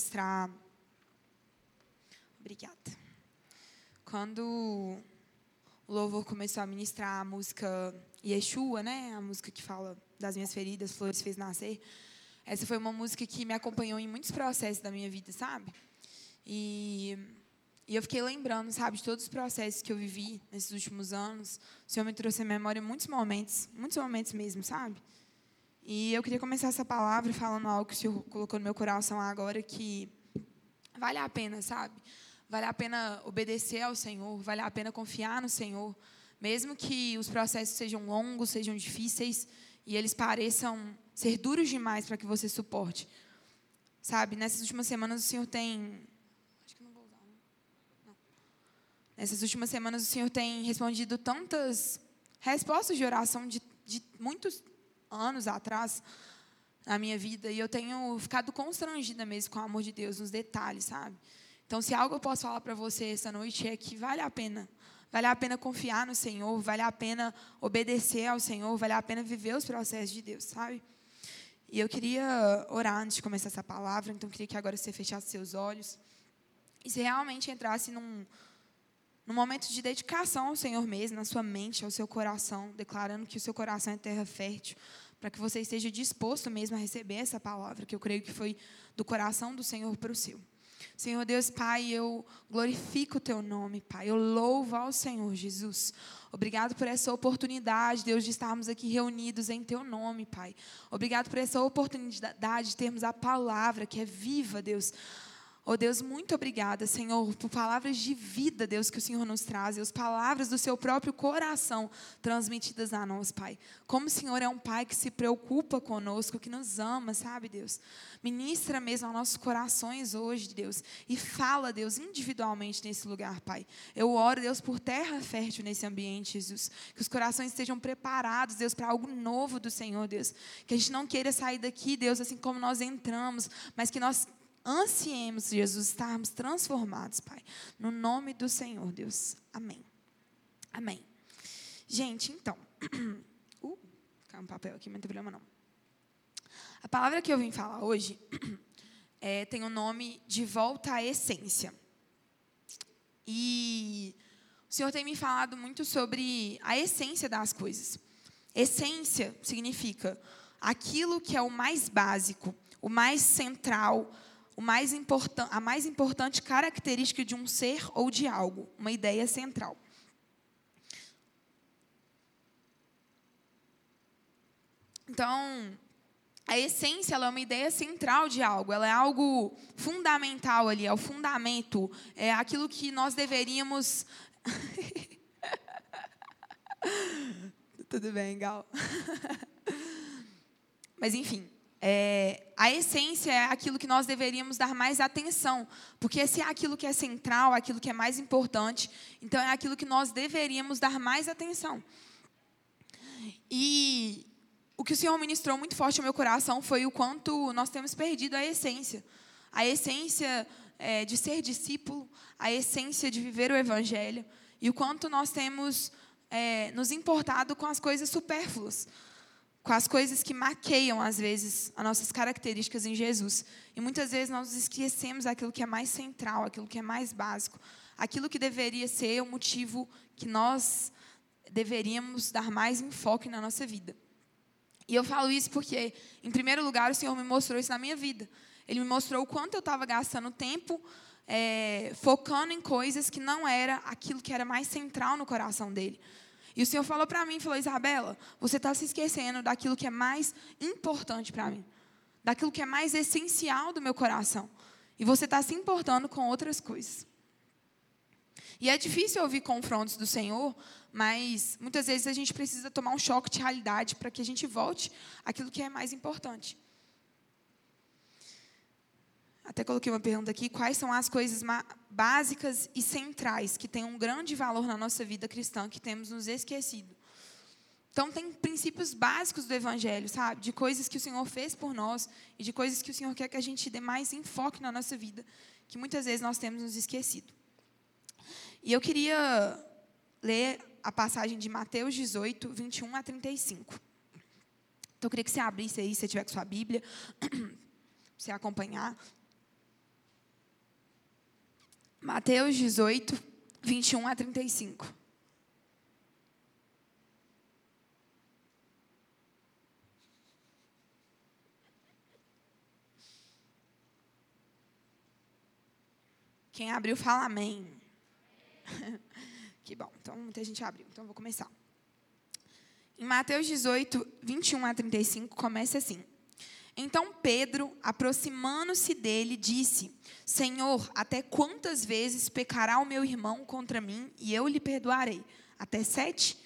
ministrar. Obrigada. Quando o louvor começou a ministrar a música Yeshua, né? A música que fala das minhas feridas, flores fez nascer. Essa foi uma música que me acompanhou em muitos processos da minha vida, sabe? E, e eu fiquei lembrando, sabe, de todos os processos que eu vivi nesses últimos anos. O Senhor me trouxe à memória muitos momentos, muitos momentos mesmo, sabe? E eu queria começar essa palavra falando algo que o Senhor colocou no meu coração agora que vale a pena, sabe? Vale a pena obedecer ao Senhor, vale a pena confiar no Senhor, mesmo que os processos sejam longos, sejam difíceis e eles pareçam ser duros demais para que você suporte. Sabe, nessas últimas semanas o Senhor tem. Né? Nessas últimas semanas o Senhor tem respondido tantas respostas de oração de, de muitos anos atrás na minha vida e eu tenho ficado constrangida mesmo com o amor de Deus nos detalhes, sabe? Então, se algo eu posso falar para você essa noite é que vale a pena. Vale a pena confiar no Senhor, vale a pena obedecer ao Senhor, vale a pena viver os processos de Deus, sabe? E eu queria orar antes de começar essa palavra, então eu queria que agora você fechasse seus olhos e se realmente entrasse num, num momento de dedicação ao Senhor mesmo, na sua mente, ao seu coração, declarando que o seu coração é terra fértil, para que você esteja disposto mesmo a receber essa palavra, que eu creio que foi do coração do Senhor para o seu. Senhor Deus, Pai, eu glorifico o teu nome, Pai. Eu louvo ao Senhor Jesus. Obrigado por essa oportunidade, Deus, de estarmos aqui reunidos em teu nome, Pai. Obrigado por essa oportunidade de termos a palavra que é viva, Deus Oh Deus, muito obrigada, Senhor, por palavras de vida, Deus, que o Senhor nos traz, as palavras do seu próprio coração transmitidas a nós, Pai. Como o Senhor é um Pai que se preocupa conosco, que nos ama, sabe, Deus? Ministra mesmo aos nossos corações hoje, Deus, e fala, Deus, individualmente nesse lugar, Pai. Eu oro, Deus, por terra fértil nesse ambiente, Jesus. Que os corações estejam preparados, Deus, para algo novo do Senhor, Deus. Que a gente não queira sair daqui, Deus, assim como nós entramos, mas que nós ansiemos, Jesus, estarmos transformados, Pai. No nome do Senhor, Deus. Amém. Amém. Gente, então. Uh, caiu um papel aqui, não tem problema não. A palavra que eu vim falar hoje é, tem o nome de volta à essência. E o Senhor tem me falado muito sobre a essência das coisas. Essência significa aquilo que é o mais básico, o mais central, mais a mais importante característica de um ser ou de algo, uma ideia central. Então, a essência é uma ideia central de algo, ela é algo fundamental ali, é o fundamento, é aquilo que nós deveríamos. Tudo bem, Gal. Mas, enfim, é, a essência é aquilo que nós deveríamos dar mais atenção, porque se é aquilo que é central, aquilo que é mais importante, então é aquilo que nós deveríamos dar mais atenção. E o que o Senhor ministrou muito forte ao meu coração foi o quanto nós temos perdido a essência. A essência é, de ser discípulo, a essência de viver o Evangelho, e o quanto nós temos é, nos importado com as coisas supérfluas com as coisas que maqueiam, às vezes, as nossas características em Jesus. E muitas vezes nós esquecemos aquilo que é mais central, aquilo que é mais básico, aquilo que deveria ser o motivo que nós deveríamos dar mais enfoque na nossa vida. E eu falo isso porque, em primeiro lugar, o Senhor me mostrou isso na minha vida. Ele me mostrou o quanto eu estava gastando tempo é, focando em coisas que não era aquilo que era mais central no coração dele. E o Senhor falou para mim, falou, Isabela, você está se esquecendo daquilo que é mais importante para mim. Daquilo que é mais essencial do meu coração. E você está se importando com outras coisas. E é difícil ouvir confrontos do Senhor, mas muitas vezes a gente precisa tomar um choque de realidade para que a gente volte àquilo que é mais importante. Até coloquei uma pergunta aqui: quais são as coisas básicas e centrais que têm um grande valor na nossa vida cristã que temos nos esquecido? Então, tem princípios básicos do Evangelho, sabe? De coisas que o Senhor fez por nós e de coisas que o Senhor quer que a gente dê mais enfoque na nossa vida, que muitas vezes nós temos nos esquecido. E eu queria ler a passagem de Mateus 18, 21 a 35. Então, eu queria que você abrisse aí, se você tiver com sua Bíblia, para você acompanhar. Mateus 18, 21 a 35. Quem abriu, fala amém. que bom. Então, muita gente abriu. Então, vou começar. Em Mateus 18, 21 a 35, começa assim. Então Pedro, aproximando-se dele, disse: Senhor, até quantas vezes pecará o meu irmão contra mim e eu lhe perdoarei? Até sete?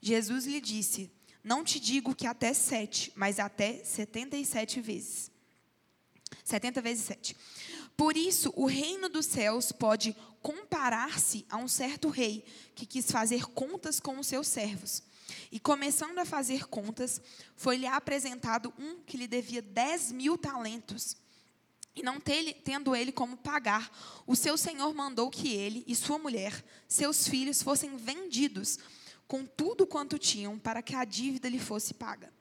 Jesus lhe disse: Não te digo que até sete, mas até setenta e sete vezes. Setenta vezes sete. Por isso, o reino dos céus pode comparar-se a um certo rei que quis fazer contas com os seus servos. E começando a fazer contas, foi-lhe apresentado um que lhe devia dez mil talentos. E não tendo ele como pagar, o seu senhor mandou que ele e sua mulher, seus filhos, fossem vendidos com tudo quanto tinham, para que a dívida lhe fosse paga.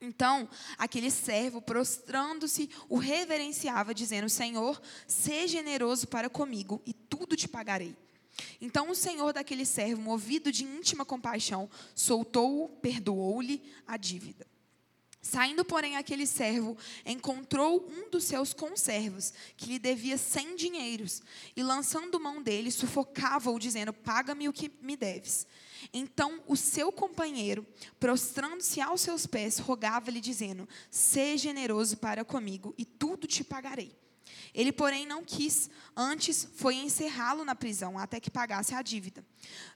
Então, aquele servo, prostrando-se, o reverenciava, dizendo: Senhor, seja generoso para comigo, e tudo te pagarei. Então o senhor daquele servo, movido de íntima compaixão, soltou-o, perdoou-lhe a dívida. Saindo, porém, aquele servo encontrou um dos seus conservos, que lhe devia cem dinheiros, e lançando mão dele, sufocava-o, dizendo: Paga-me o que me deves. Então o seu companheiro, prostrando-se aos seus pés, rogava-lhe, dizendo: Seja generoso para comigo, e tudo te pagarei. Ele, porém, não quis, antes foi encerrá-lo na prisão até que pagasse a dívida.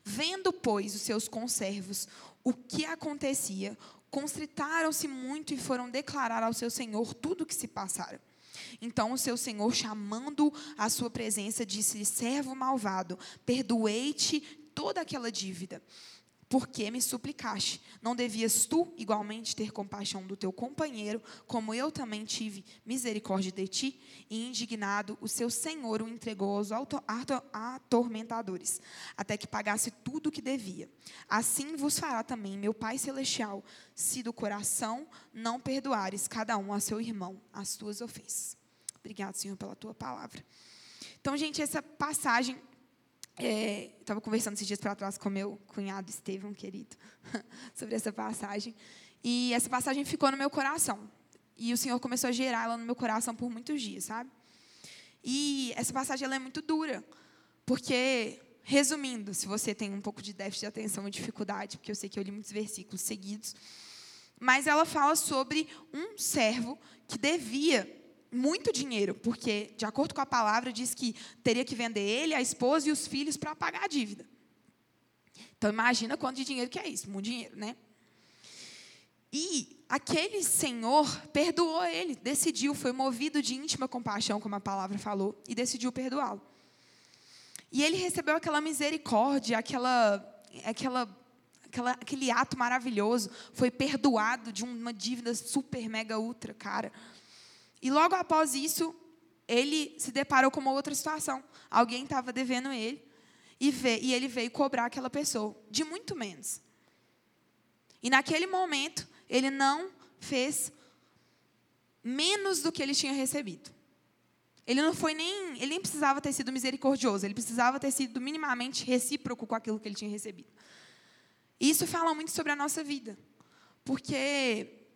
Vendo, pois, os seus conservos o que acontecia, constritaram-se muito e foram declarar ao seu senhor tudo o que se passara. Então o seu senhor, chamando à sua presença, disse-lhe: Servo malvado, perdoei-te toda aquela dívida porque me suplicaste. Não devias tu igualmente ter compaixão do teu companheiro, como eu também tive misericórdia de ti? E indignado, o seu senhor o entregou aos atormentadores, até que pagasse tudo o que devia. Assim vos fará também meu Pai Celestial, se do coração não perdoares cada um a seu irmão as suas ofensas. Obrigado, Senhor, pela tua palavra. Então, gente, essa passagem Estava é, conversando esses dias para trás com meu cunhado Estevão, querido, sobre essa passagem. E essa passagem ficou no meu coração. E o Senhor começou a gerar ela no meu coração por muitos dias, sabe? E essa passagem ela é muito dura, porque, resumindo, se você tem um pouco de déficit de atenção ou dificuldade, porque eu sei que eu li muitos versículos seguidos, mas ela fala sobre um servo que devia muito dinheiro, porque, de acordo com a palavra, diz que teria que vender ele, a esposa e os filhos para pagar a dívida. Então, imagina quanto de dinheiro que é isso, muito dinheiro, né? E aquele senhor perdoou ele, decidiu, foi movido de íntima compaixão, como a palavra falou, e decidiu perdoá-lo. E ele recebeu aquela misericórdia, aquela, aquela, aquela, aquele ato maravilhoso, foi perdoado de uma dívida super, mega, ultra cara. E logo após isso, ele se deparou com uma outra situação. Alguém estava devendo ele e, veio, e ele veio cobrar aquela pessoa de muito menos. E naquele momento, ele não fez menos do que ele tinha recebido. Ele não foi nem, ele nem precisava ter sido misericordioso, ele precisava ter sido minimamente recíproco com aquilo que ele tinha recebido. E isso fala muito sobre a nossa vida. Porque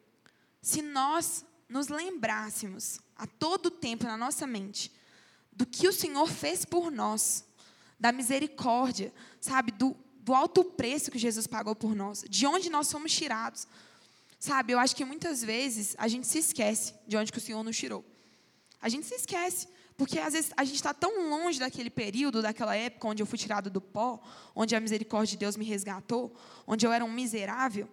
se nós nos lembrássemos a todo tempo na nossa mente do que o Senhor fez por nós, da misericórdia, sabe, do, do alto preço que Jesus pagou por nós, de onde nós somos tirados. Sabe, eu acho que muitas vezes a gente se esquece de onde que o Senhor nos tirou. A gente se esquece, porque às vezes a gente está tão longe daquele período, daquela época onde eu fui tirado do pó, onde a misericórdia de Deus me resgatou, onde eu era um miserável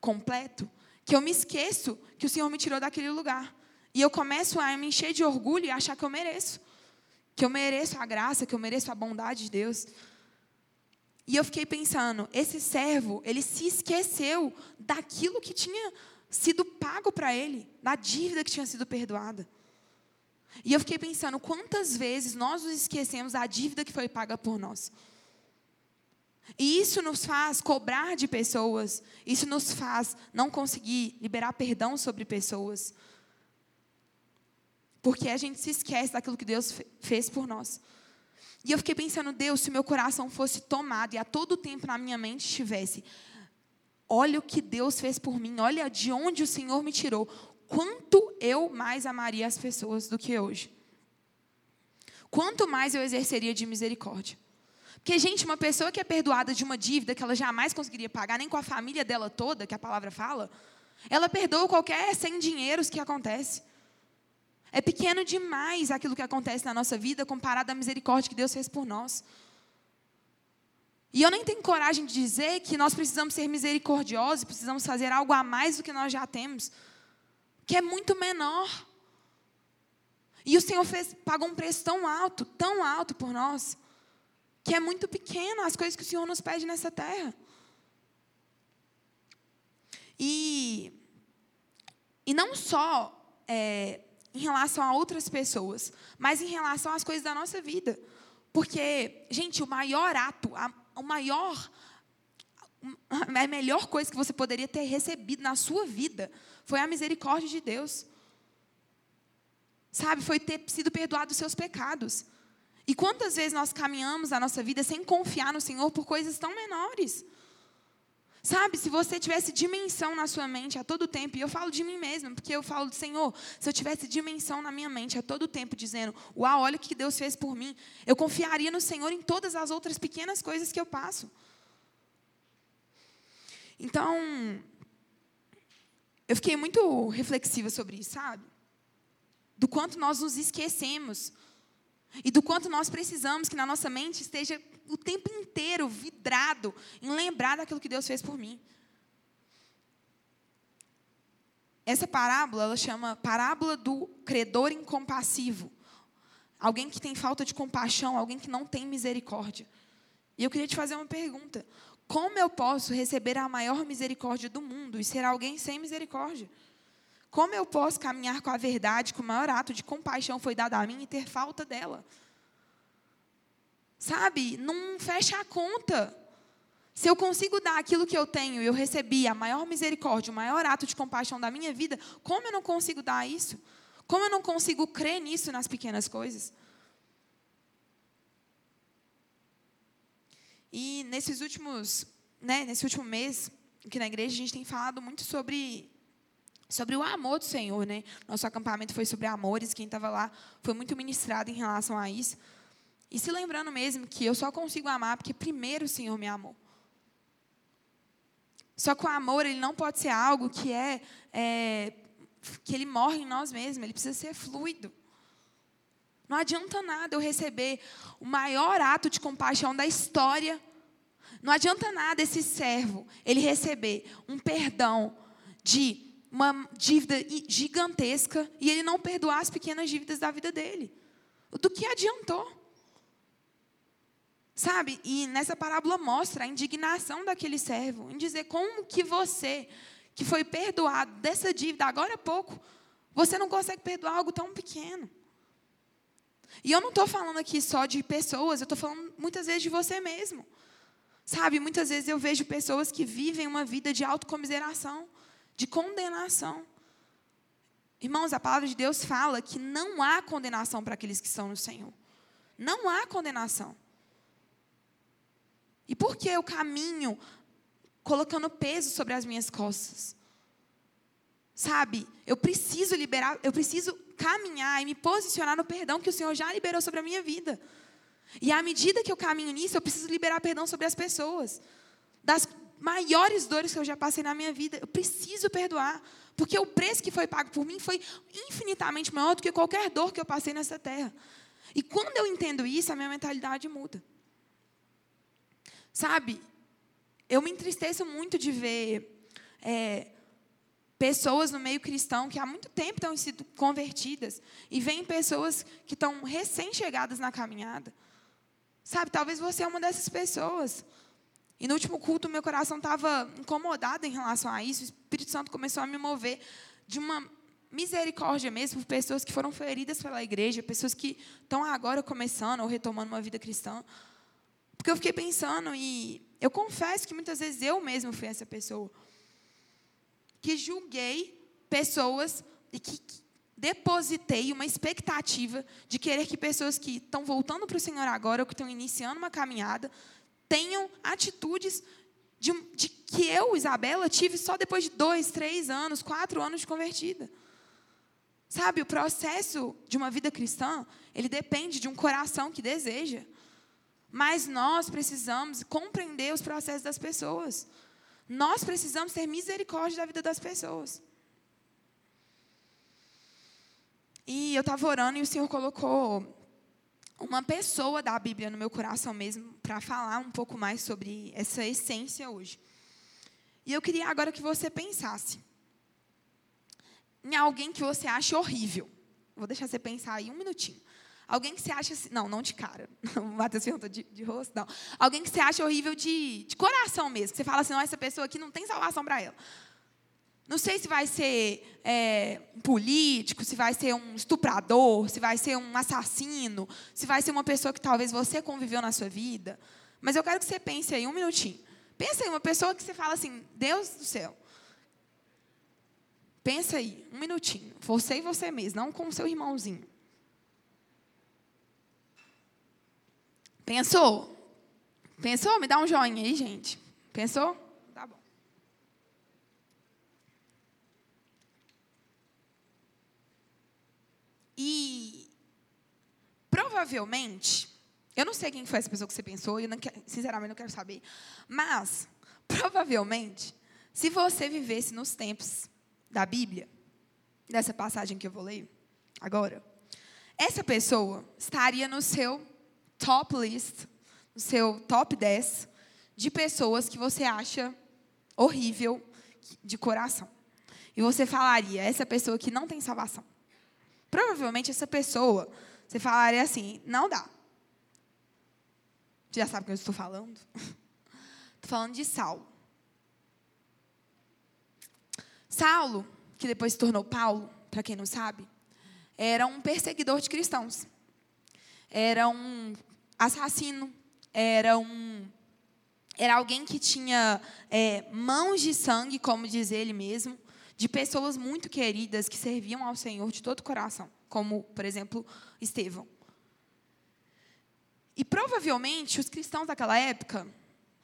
completo, que eu me esqueço que o Senhor me tirou daquele lugar. E eu começo a me encher de orgulho e achar que eu mereço. Que eu mereço a graça, que eu mereço a bondade de Deus. E eu fiquei pensando, esse servo, ele se esqueceu daquilo que tinha sido pago para ele, da dívida que tinha sido perdoada. E eu fiquei pensando, quantas vezes nós nos esquecemos da dívida que foi paga por nós? E isso nos faz cobrar de pessoas, isso nos faz não conseguir liberar perdão sobre pessoas. Porque a gente se esquece daquilo que Deus fez por nós. E eu fiquei pensando, Deus, se meu coração fosse tomado e a todo tempo na minha mente estivesse, olha o que Deus fez por mim, olha de onde o Senhor me tirou, quanto eu mais amaria as pessoas do que hoje. Quanto mais eu exerceria de misericórdia. Porque, gente, uma pessoa que é perdoada de uma dívida que ela jamais conseguiria pagar, nem com a família dela toda, que a palavra fala, ela perdoa qualquer sem dinheiros que acontece. É pequeno demais aquilo que acontece na nossa vida comparado à misericórdia que Deus fez por nós. E eu nem tenho coragem de dizer que nós precisamos ser misericordiosos, precisamos fazer algo a mais do que nós já temos, que é muito menor. E o Senhor fez, pagou um preço tão alto, tão alto por nós, que é muito pequeno as coisas que o Senhor nos pede nessa terra. E, e não só é, em relação a outras pessoas, mas em relação às coisas da nossa vida. Porque, gente, o maior ato, a, o maior, a melhor coisa que você poderia ter recebido na sua vida foi a misericórdia de Deus. Sabe, foi ter sido perdoado os seus pecados. E quantas vezes nós caminhamos a nossa vida sem confiar no Senhor por coisas tão menores? Sabe, se você tivesse dimensão na sua mente a todo tempo, e eu falo de mim mesma, porque eu falo do Senhor, se eu tivesse dimensão na minha mente a todo tempo, dizendo, uau, olha o que Deus fez por mim, eu confiaria no Senhor em todas as outras pequenas coisas que eu passo. Então, eu fiquei muito reflexiva sobre isso, sabe? Do quanto nós nos esquecemos e do quanto nós precisamos que na nossa mente esteja o tempo inteiro vidrado em lembrar daquilo que Deus fez por mim. Essa parábola, ela chama parábola do credor incompassivo. Alguém que tem falta de compaixão, alguém que não tem misericórdia. E eu queria te fazer uma pergunta: como eu posso receber a maior misericórdia do mundo e ser alguém sem misericórdia? Como eu posso caminhar com a verdade que o maior ato de compaixão foi dado a mim e ter falta dela? Sabe, não fecha a conta. Se eu consigo dar aquilo que eu tenho e eu recebi a maior misericórdia, o maior ato de compaixão da minha vida, como eu não consigo dar isso? Como eu não consigo crer nisso nas pequenas coisas? E nesses últimos, né, nesse último mês, aqui na igreja, a gente tem falado muito sobre sobre o amor do Senhor, né? Nosso acampamento foi sobre amores, quem estava lá foi muito ministrado em relação a isso. E se lembrando mesmo que eu só consigo amar porque primeiro o Senhor me amou. Só que o amor ele não pode ser algo que é, é que ele morre em nós mesmos, ele precisa ser fluido. Não adianta nada eu receber o maior ato de compaixão da história. Não adianta nada esse servo ele receber um perdão de uma dívida gigantesca e ele não perdoar as pequenas dívidas da vida dele. Do que adiantou? Sabe? E nessa parábola mostra a indignação daquele servo em dizer como que você, que foi perdoado dessa dívida agora há pouco, você não consegue perdoar algo tão pequeno. E eu não estou falando aqui só de pessoas, eu estou falando muitas vezes de você mesmo. Sabe, muitas vezes eu vejo pessoas que vivem uma vida de autocomiseração, de condenação. Irmãos, a palavra de Deus fala que não há condenação para aqueles que estão no Senhor. Não há condenação. E por que eu caminho colocando peso sobre as minhas costas? Sabe, eu preciso liberar, eu preciso caminhar e me posicionar no perdão que o Senhor já liberou sobre a minha vida. E à medida que eu caminho nisso, eu preciso liberar perdão sobre as pessoas. Das maiores dores que eu já passei na minha vida, eu preciso perdoar. Porque o preço que foi pago por mim foi infinitamente maior do que qualquer dor que eu passei nessa terra. E quando eu entendo isso, a minha mentalidade muda. Sabe, eu me entristeço muito de ver é, pessoas no meio cristão que há muito tempo estão sido convertidas e vêm pessoas que estão recém-chegadas na caminhada. Sabe, talvez você é uma dessas pessoas. E no último culto, meu coração estava incomodado em relação a isso. O Espírito Santo começou a me mover de uma misericórdia mesmo por pessoas que foram feridas pela igreja, pessoas que estão agora começando ou retomando uma vida cristã. Porque eu fiquei pensando e eu confesso que muitas vezes eu mesmo fui essa pessoa que julguei pessoas e que depositei uma expectativa de querer que pessoas que estão voltando para o Senhor agora, ou que estão iniciando uma caminhada, tenham atitudes de, de, que eu, Isabela, tive só depois de dois, três anos, quatro anos de convertida. Sabe, o processo de uma vida cristã, ele depende de um coração que deseja. Mas nós precisamos compreender os processos das pessoas. Nós precisamos ter misericórdia da vida das pessoas. E eu estava orando e o Senhor colocou uma pessoa da Bíblia no meu coração mesmo para falar um pouco mais sobre essa essência hoje. E eu queria agora que você pensasse em alguém que você acha horrível. Vou deixar você pensar aí um minutinho. Alguém que você acha assim, não, não de cara. O Matheus perguntou de, de rosto, não. Alguém que você acha horrível de, de coração mesmo. Você fala assim, não, essa pessoa aqui não tem salvação para ela. Não sei se vai ser é, um político, se vai ser um estuprador, se vai ser um assassino, se vai ser uma pessoa que talvez você conviveu na sua vida. Mas eu quero que você pense aí um minutinho. Pensa aí, uma pessoa que você fala assim, Deus do céu. Pensa aí, um minutinho. Você e você mesmo, não com o seu irmãozinho. Pensou? Pensou? Me dá um joinha aí, gente. Pensou? E provavelmente, eu não sei quem foi essa pessoa que você pensou, eu não quero, sinceramente não quero saber, mas provavelmente, se você vivesse nos tempos da Bíblia, dessa passagem que eu vou ler agora, essa pessoa estaria no seu top list, no seu top 10 de pessoas que você acha horrível de coração. E você falaria, essa pessoa que não tem salvação. Provavelmente essa pessoa, você falaria assim: não dá. Você já sabe o que eu estou falando? Estou falando de Saulo. Saulo, que depois se tornou Paulo, para quem não sabe, era um perseguidor de cristãos. Era um assassino. Era um. Era alguém que tinha é, mãos de sangue, como diz ele mesmo de pessoas muito queridas que serviam ao Senhor de todo o coração, como, por exemplo, Estevão. E provavelmente os cristãos daquela época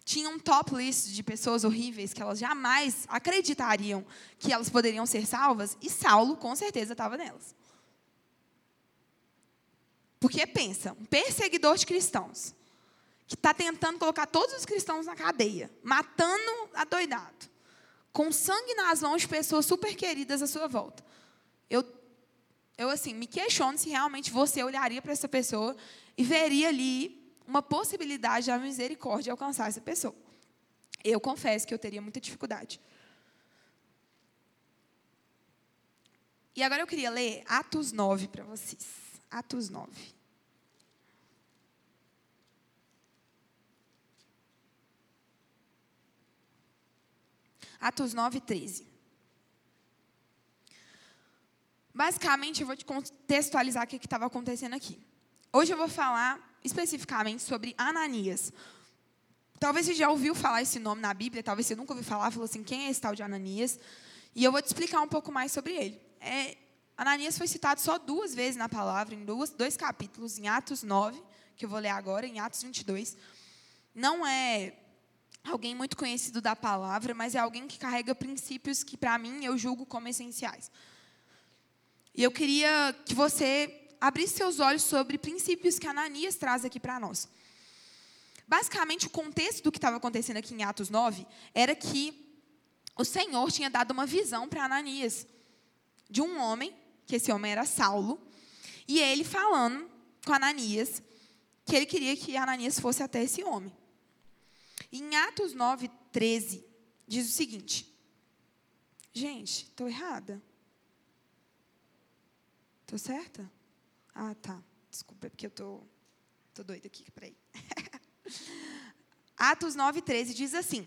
tinham um top list de pessoas horríveis que elas jamais acreditariam que elas poderiam ser salvas, e Saulo com certeza estava nelas. Porque pensa, um perseguidor de cristãos, que está tentando colocar todos os cristãos na cadeia, matando a doidado com sangue nas mãos de pessoas super queridas à sua volta. Eu, eu assim, me questiono se realmente você olharia para essa pessoa e veria ali uma possibilidade da misericórdia alcançar essa pessoa. Eu confesso que eu teria muita dificuldade. E agora eu queria ler Atos 9 para vocês. Atos 9. Atos 9, 13. Basicamente, eu vou te contextualizar o que estava acontecendo aqui. Hoje eu vou falar especificamente sobre Ananias. Talvez você já ouviu falar esse nome na Bíblia, talvez você nunca ouviu falar, falou assim, quem é esse tal de Ananias? E eu vou te explicar um pouco mais sobre ele. É, Ananias foi citado só duas vezes na palavra, em duas, dois capítulos, em Atos 9, que eu vou ler agora, em Atos 22. Não é alguém muito conhecido da palavra, mas é alguém que carrega princípios que, para mim, eu julgo como essenciais. E eu queria que você abrisse seus olhos sobre princípios que Ananias traz aqui para nós. Basicamente, o contexto do que estava acontecendo aqui em Atos 9 era que o Senhor tinha dado uma visão para Ananias de um homem, que esse homem era Saulo, e ele falando com Ananias que ele queria que Ananias fosse até esse homem. Em Atos 9, 13, diz o seguinte. Gente, estou errada? Estou certa? Ah, tá. Desculpa, é porque eu estou tô, tô doida aqui. Peraí. Atos 9, 13 diz assim.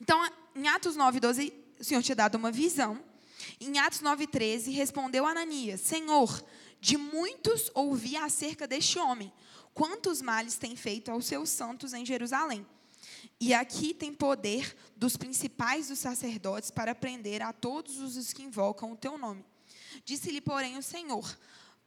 Então, em Atos 9, 12, o Senhor tinha dado uma visão. Em Atos 9, 13, respondeu Ananias: Senhor, de muitos ouvi acerca deste homem. Quantos males tem feito aos seus santos em Jerusalém? E aqui tem poder dos principais dos sacerdotes para prender a todos os que invocam o teu nome. Disse-lhe, porém, o Senhor: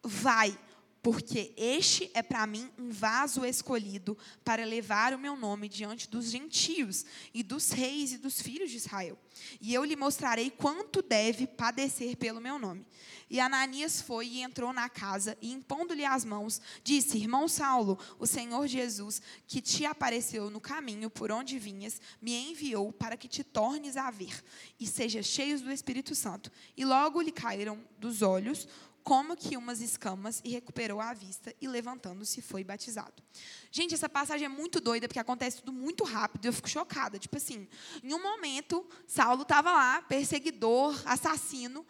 Vai, porque este é para mim um vaso escolhido para levar o meu nome diante dos gentios e dos reis e dos filhos de Israel. E eu lhe mostrarei quanto deve padecer pelo meu nome. E Ananias foi e entrou na casa e, impondo-lhe as mãos, disse: Irmão Saulo, o Senhor Jesus, que te apareceu no caminho por onde vinhas, me enviou para que te tornes a ver e sejas cheio do Espírito Santo. E logo lhe caíram dos olhos como que umas escamas e recuperou a vista e levantando-se foi batizado. Gente, essa passagem é muito doida porque acontece tudo muito rápido e eu fico chocada. Tipo assim, em um momento, Saulo estava lá, perseguidor, assassino.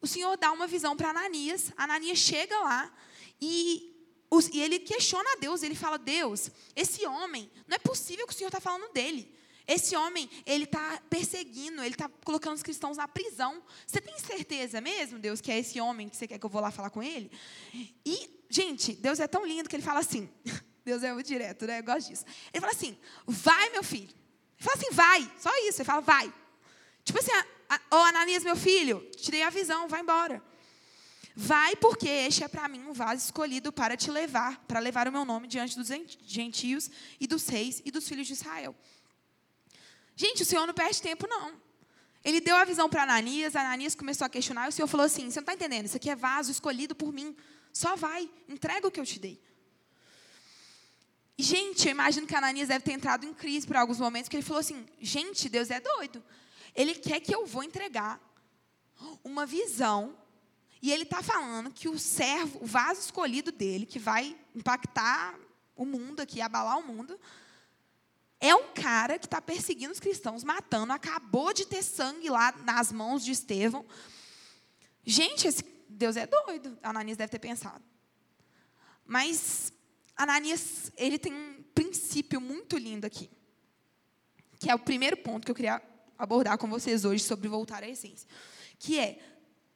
O Senhor dá uma visão para Ananias. Ananias chega lá e, e ele questiona a Deus. Ele fala: Deus, esse homem, não é possível que o Senhor está falando dele. Esse homem, ele está perseguindo, ele está colocando os cristãos na prisão. Você tem certeza mesmo, Deus, que é esse homem que você quer que eu vou lá falar com ele? E, gente, Deus é tão lindo que ele fala assim. Deus é muito direto, né? Eu gosto disso. Ele fala assim: vai, meu filho. Ele fala assim: vai. Só isso. Ele fala: vai. Tipo assim, ô Ananias, meu filho, tirei a visão, vai embora. Vai, porque este é para mim um vaso escolhido para te levar, para levar o meu nome diante dos gentios e dos reis e dos filhos de Israel. Gente, o Senhor não perde tempo, não. Ele deu a visão para Ananias, Ananias começou a questionar, e o Senhor falou assim: Você não está entendendo, isso aqui é vaso escolhido por mim. Só vai, entrega o que eu te dei. Gente, eu imagino que Ananias deve ter entrado em crise por alguns momentos, porque ele falou assim: Gente, Deus é doido. Ele quer que eu vou entregar uma visão, e ele está falando que o servo, o vaso escolhido dele, que vai impactar o mundo aqui, abalar o mundo, é um cara que está perseguindo os cristãos, matando, acabou de ter sangue lá nas mãos de Estevão. Gente, esse Deus é doido. Ananias deve ter pensado. Mas Ananias, ele tem um princípio muito lindo aqui. Que é o primeiro ponto que eu queria abordar com vocês hoje sobre voltar à essência. Que é,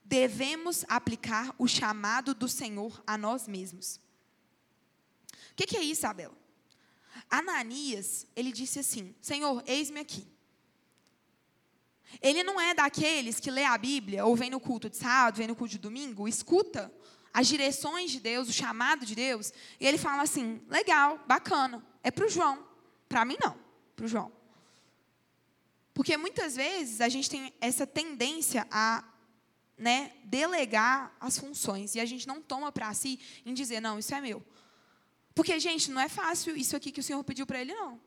devemos aplicar o chamado do Senhor a nós mesmos. O que, é isso, Isabela? Ananias, ele disse assim: Senhor, eis-me aqui. Ele não é daqueles que lê a Bíblia, ou vem no culto de sábado, vem no culto de domingo, escuta as direções de Deus, o chamado de Deus, e ele fala assim: legal, bacana, é para o João. Para mim, não, para o João. Porque muitas vezes a gente tem essa tendência a né, delegar as funções, e a gente não toma para si em dizer: não, isso é meu. Porque, gente, não é fácil isso aqui que o Senhor pediu para ele, não.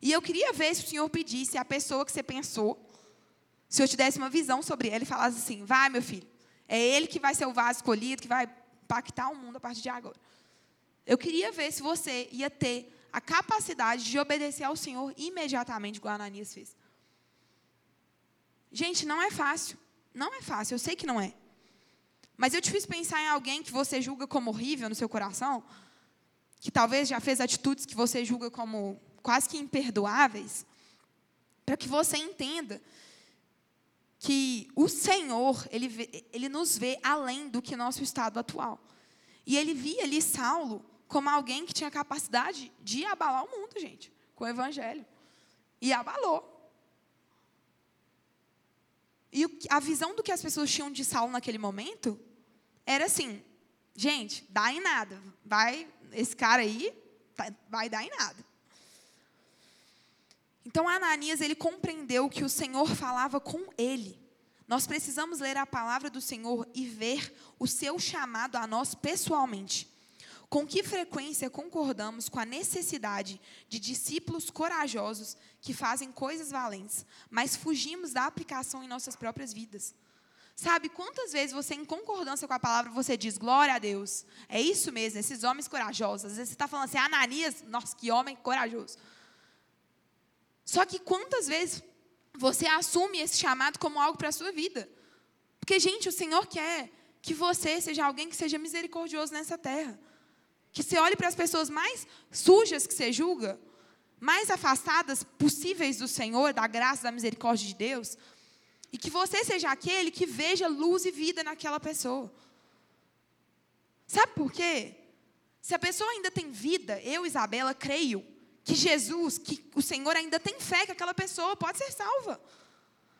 E eu queria ver se o Senhor pedisse a pessoa que você pensou, se eu te desse uma visão sobre ele e falasse assim: vai, meu filho, é ele que vai ser o vaso escolhido, que vai impactar o mundo a partir de agora. Eu queria ver se você ia ter a capacidade de obedecer ao Senhor imediatamente, igual a Ananias fez. Gente, não é fácil. Não é fácil, eu sei que não é. Mas eu te fiz pensar em alguém que você julga como horrível no seu coração, que talvez já fez atitudes que você julga como quase que imperdoáveis, para que você entenda que o Senhor, ele, vê, ele nos vê além do que nosso estado atual. E ele via ali Saulo como alguém que tinha capacidade de abalar o mundo, gente, com o evangelho. E abalou. E a visão do que as pessoas tinham de Saulo naquele momento era assim: gente, dá em nada. Vai esse cara aí tá, vai dar em nada. Então Ananias ele compreendeu que o Senhor falava com ele. Nós precisamos ler a palavra do Senhor e ver o seu chamado a nós pessoalmente. Com que frequência concordamos com a necessidade de discípulos corajosos que fazem coisas valentes, mas fugimos da aplicação em nossas próprias vidas? Sabe, quantas vezes você, em concordância com a palavra, você diz, glória a Deus. É isso mesmo, esses homens corajosos. Às vezes você está falando assim, Ananias, nossa, que homem corajoso. Só que quantas vezes você assume esse chamado como algo para a sua vida? Porque, gente, o Senhor quer que você seja alguém que seja misericordioso nessa terra. Que você olhe para as pessoas mais sujas que você julga, mais afastadas possíveis do Senhor, da graça, da misericórdia de Deus, e que você seja aquele que veja luz e vida naquela pessoa. Sabe por quê? Se a pessoa ainda tem vida, eu, Isabela, creio que Jesus, que o Senhor ainda tem fé que aquela pessoa pode ser salva.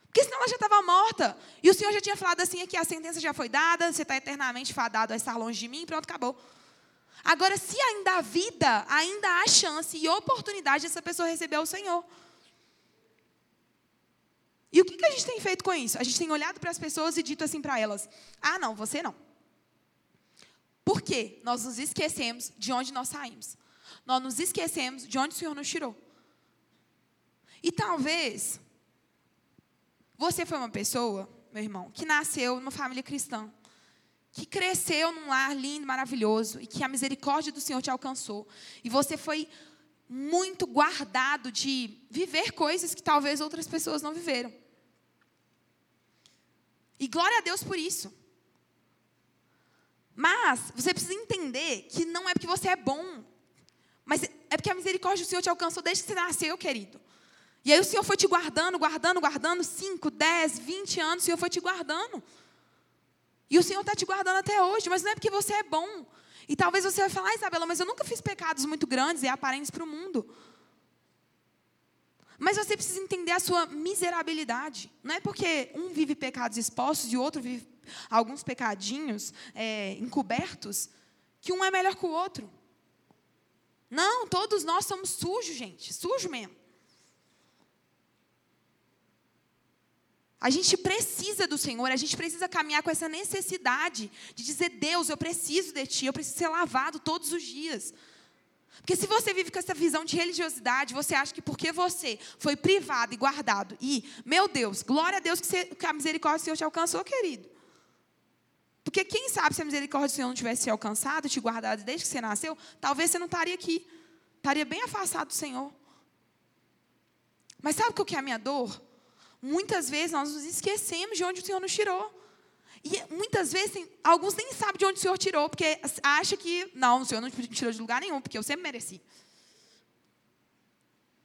Porque senão ela já estava morta. E o Senhor já tinha falado assim: aqui a sentença já foi dada, você está eternamente fadado a estar longe de mim, pronto, acabou. Agora, se ainda há vida, ainda há chance e oportunidade dessa pessoa receber o Senhor. E o que, que a gente tem feito com isso? A gente tem olhado para as pessoas e dito assim para elas: ah, não, você não. Por quê? Nós nos esquecemos de onde nós saímos. Nós nos esquecemos de onde o Senhor nos tirou. E talvez você foi uma pessoa, meu irmão, que nasceu numa família cristã, que cresceu num lar lindo, maravilhoso e que a misericórdia do Senhor te alcançou. E você foi muito guardado de viver coisas que talvez outras pessoas não viveram. E glória a Deus por isso. Mas você precisa entender que não é porque você é bom, mas é porque a misericórdia do Senhor te alcançou desde que você nasceu, querido. E aí o Senhor foi te guardando, guardando, guardando, 5, 10, 20 anos, o Senhor foi te guardando. E o Senhor está te guardando até hoje, mas não é porque você é bom. E talvez você vai falar, ah, Isabela, mas eu nunca fiz pecados muito grandes e aparentes para o mundo. Mas você precisa entender a sua miserabilidade. Não é porque um vive pecados expostos e o outro vive alguns pecadinhos é, encobertos que um é melhor que o outro. Não, todos nós somos sujos, gente. Sujo mesmo. A gente precisa do Senhor, a gente precisa caminhar com essa necessidade de dizer: Deus, eu preciso de Ti, eu preciso ser lavado todos os dias. Porque se você vive com essa visão de religiosidade, você acha que porque você foi privado e guardado, e, meu Deus, glória a Deus que, você, que a misericórdia do Senhor te alcançou, querido. Porque quem sabe se a misericórdia do Senhor não tivesse te alcançado, te guardado desde que você nasceu, talvez você não estaria aqui. Estaria bem afastado do Senhor. Mas sabe o que é a minha dor? Muitas vezes nós nos esquecemos de onde o Senhor nos tirou. E muitas vezes, alguns nem sabem de onde o Senhor tirou, porque acha que, não, o Senhor não me tirou de lugar nenhum, porque eu sempre mereci.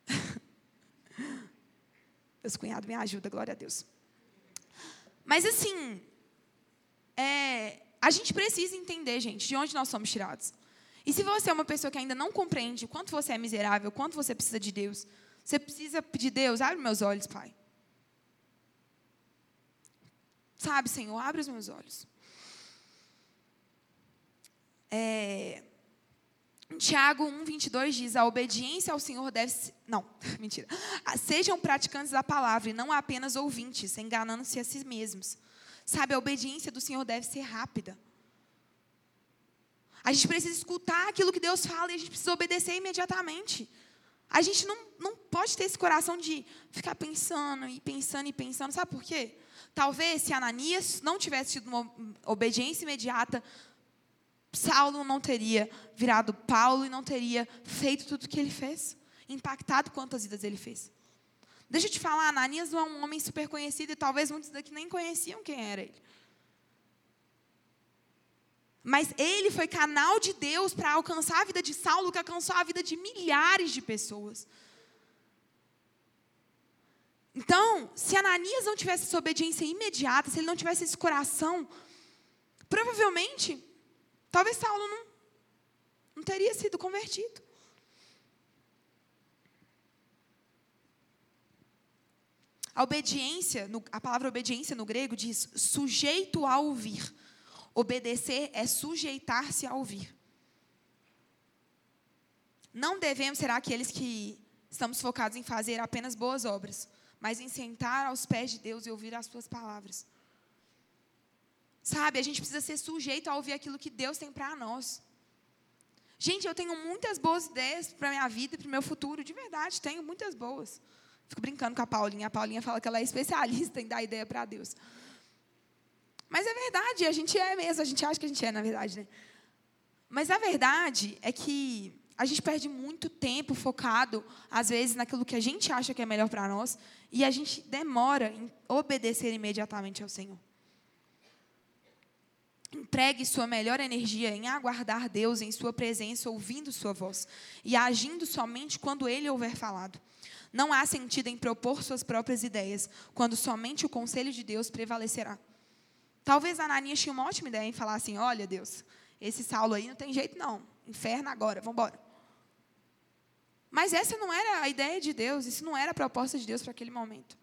Meus cunhados me ajudam, glória a Deus. Mas assim, é, a gente precisa entender, gente, de onde nós somos tirados. E se você é uma pessoa que ainda não compreende o quanto você é miserável, o quanto você precisa de Deus, você precisa pedir, Deus, abre meus olhos, Pai. Sabe, Senhor, abre os meus olhos. É, Tiago 1, 22 diz: A obediência ao Senhor deve ser. Não, mentira. Sejam praticantes da palavra e não apenas ouvintes, enganando-se a si mesmos. Sabe, a obediência do Senhor deve ser rápida. A gente precisa escutar aquilo que Deus fala e a gente precisa obedecer imediatamente. A gente não, não pode ter esse coração de ficar pensando e pensando e pensando. Sabe por quê? Talvez se Ananias não tivesse tido uma obediência imediata, Saulo não teria virado Paulo e não teria feito tudo o que ele fez, impactado quantas vidas ele fez. Deixa eu te falar, Ananias não é um homem super conhecido e talvez muitos daqui nem conheciam quem era ele. Mas ele foi canal de Deus para alcançar a vida de Saulo, que alcançou a vida de milhares de pessoas. Então, se Ananias não tivesse essa obediência imediata, se ele não tivesse esse coração, provavelmente, talvez Saulo não, não teria sido convertido. A obediência, a palavra obediência no grego diz sujeito a ouvir. Obedecer é sujeitar-se a ouvir. Não devemos ser aqueles que estamos focados em fazer apenas boas obras, mas em sentar aos pés de Deus e ouvir as suas palavras. Sabe, a gente precisa ser sujeito a ouvir aquilo que Deus tem para nós. Gente, eu tenho muitas boas ideias para a minha vida e para o meu futuro, de verdade, tenho muitas boas. Fico brincando com a Paulinha. A Paulinha fala que ela é especialista em dar ideia para Deus. Mas é verdade, a gente é mesmo, a gente acha que a gente é, na verdade, né? Mas a verdade é que a gente perde muito tempo focado, às vezes, naquilo que a gente acha que é melhor para nós, e a gente demora em obedecer imediatamente ao Senhor. Empregue sua melhor energia em aguardar Deus em sua presença, ouvindo sua voz e agindo somente quando ele houver falado. Não há sentido em propor suas próprias ideias, quando somente o conselho de Deus prevalecerá. Talvez Ananias tinha uma ótima ideia em falar assim: olha, Deus, esse Saulo aí não tem jeito não, inferno agora, vamos embora. Mas essa não era a ideia de Deus, isso não era a proposta de Deus para aquele momento.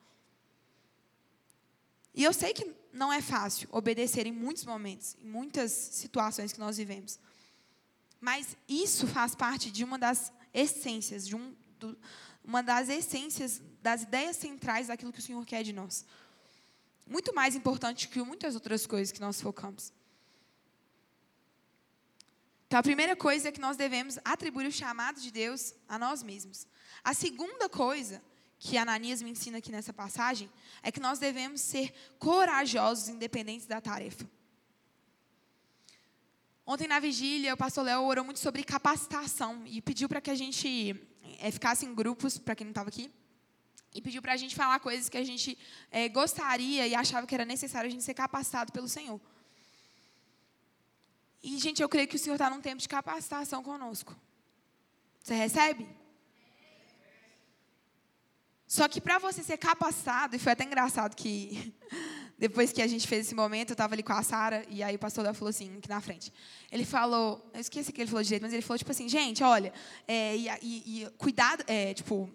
E eu sei que não é fácil obedecer em muitos momentos, em muitas situações que nós vivemos. Mas isso faz parte de uma das essências, de um, do, uma das essências das ideias centrais daquilo que o Senhor quer de nós. Muito mais importante que muitas outras coisas que nós focamos. Então, a primeira coisa é que nós devemos atribuir o chamado de Deus a nós mesmos. A segunda coisa que Ananias me ensina aqui nessa passagem é que nós devemos ser corajosos, independentes da tarefa. Ontem na vigília, o pastor Léo orou muito sobre capacitação e pediu para que a gente é, ficasse em grupos, para quem não estava aqui, e pediu para a gente falar coisas que a gente é, gostaria e achava que era necessário a gente ser capacitado pelo Senhor. E, gente, eu creio que o Senhor está num tempo de capacitação conosco. Você recebe? Só que para você ser capacitado, e foi até engraçado que depois que a gente fez esse momento, eu estava ali com a Sara, e aí o pastor falou assim, aqui na frente. Ele falou, eu esqueci que ele falou de jeito, mas ele falou tipo assim, gente, olha, é, e, e, e, cuidado, é, tipo,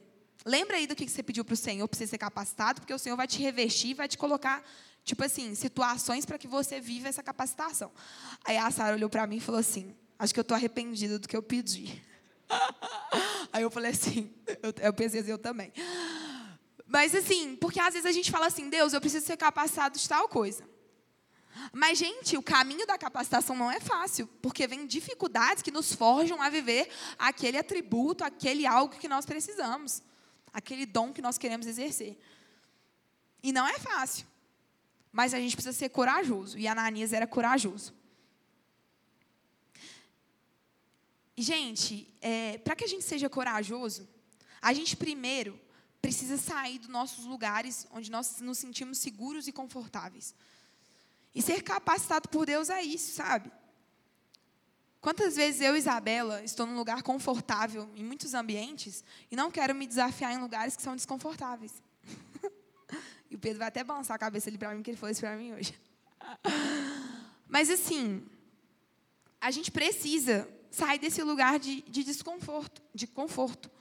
lembra aí do que você pediu para o Senhor para você ser capacitado, porque o Senhor vai te revestir, vai te colocar, tipo assim, situações para que você viva essa capacitação. Aí a Sara olhou para mim e falou assim, acho que eu estou arrependida do que eu pedi. aí eu falei assim, eu, eu pensei assim, eu também. Mas assim, porque às vezes a gente fala assim, Deus, eu preciso ser capacitado de tal coisa. Mas, gente, o caminho da capacitação não é fácil, porque vem dificuldades que nos forjam a viver aquele atributo, aquele algo que nós precisamos, aquele dom que nós queremos exercer. E não é fácil. Mas a gente precisa ser corajoso. E Ananias era corajoso. Gente, é, para que a gente seja corajoso, a gente primeiro precisa sair dos nossos lugares onde nós nos sentimos seguros e confortáveis. E ser capacitado por Deus é isso, sabe? Quantas vezes eu, Isabela, estou num lugar confortável em muitos ambientes e não quero me desafiar em lugares que são desconfortáveis. e o Pedro vai até balançar a cabeça ali para mim, que ele falou isso para mim hoje. Mas assim, a gente precisa sair desse lugar de, de desconforto, de conforto.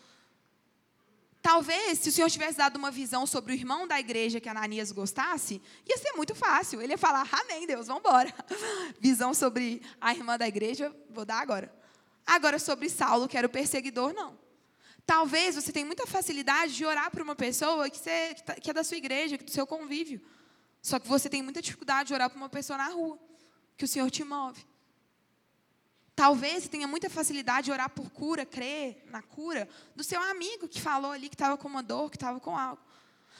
Talvez, se o Senhor tivesse dado uma visão sobre o irmão da igreja que Ananias gostasse, ia ser muito fácil. Ele ia falar, amém, Deus, vamos embora. Visão sobre a irmã da igreja, vou dar agora. Agora, sobre Saulo, que era o perseguidor, não. Talvez você tenha muita facilidade de orar por uma pessoa que, você, que tá, é da sua igreja, que é do seu convívio. Só que você tem muita dificuldade de orar por uma pessoa na rua, que o Senhor te move. Talvez você tenha muita facilidade de orar por cura, crer na cura do seu amigo que falou ali que estava com uma dor, que estava com algo.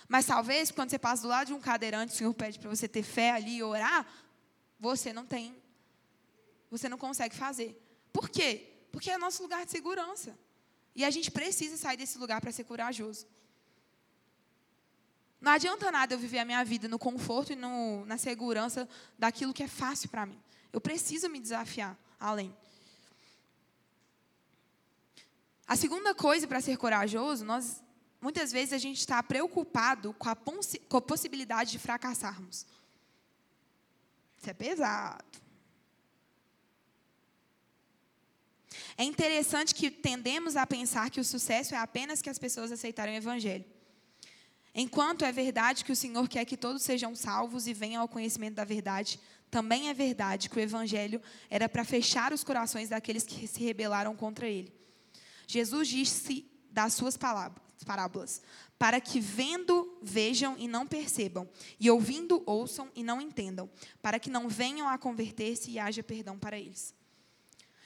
Mas talvez, quando você passa do lado de um cadeirante, o Senhor pede para você ter fé ali e orar, você não tem, você não consegue fazer. Por quê? Porque é nosso lugar de segurança. E a gente precisa sair desse lugar para ser corajoso. Não adianta nada eu viver a minha vida no conforto e no, na segurança daquilo que é fácil para mim. Eu preciso me desafiar além. A segunda coisa para ser corajoso, nós muitas vezes a gente está preocupado com a, com a possibilidade de fracassarmos. Isso é pesado. É interessante que tendemos a pensar que o sucesso é apenas que as pessoas aceitarem o Evangelho. Enquanto é verdade que o Senhor quer que todos sejam salvos e venham ao conhecimento da verdade, também é verdade que o Evangelho era para fechar os corações daqueles que se rebelaram contra ele. Jesus disse das suas parábolas, para que vendo, vejam e não percebam, e ouvindo, ouçam e não entendam, para que não venham a converter-se e haja perdão para eles.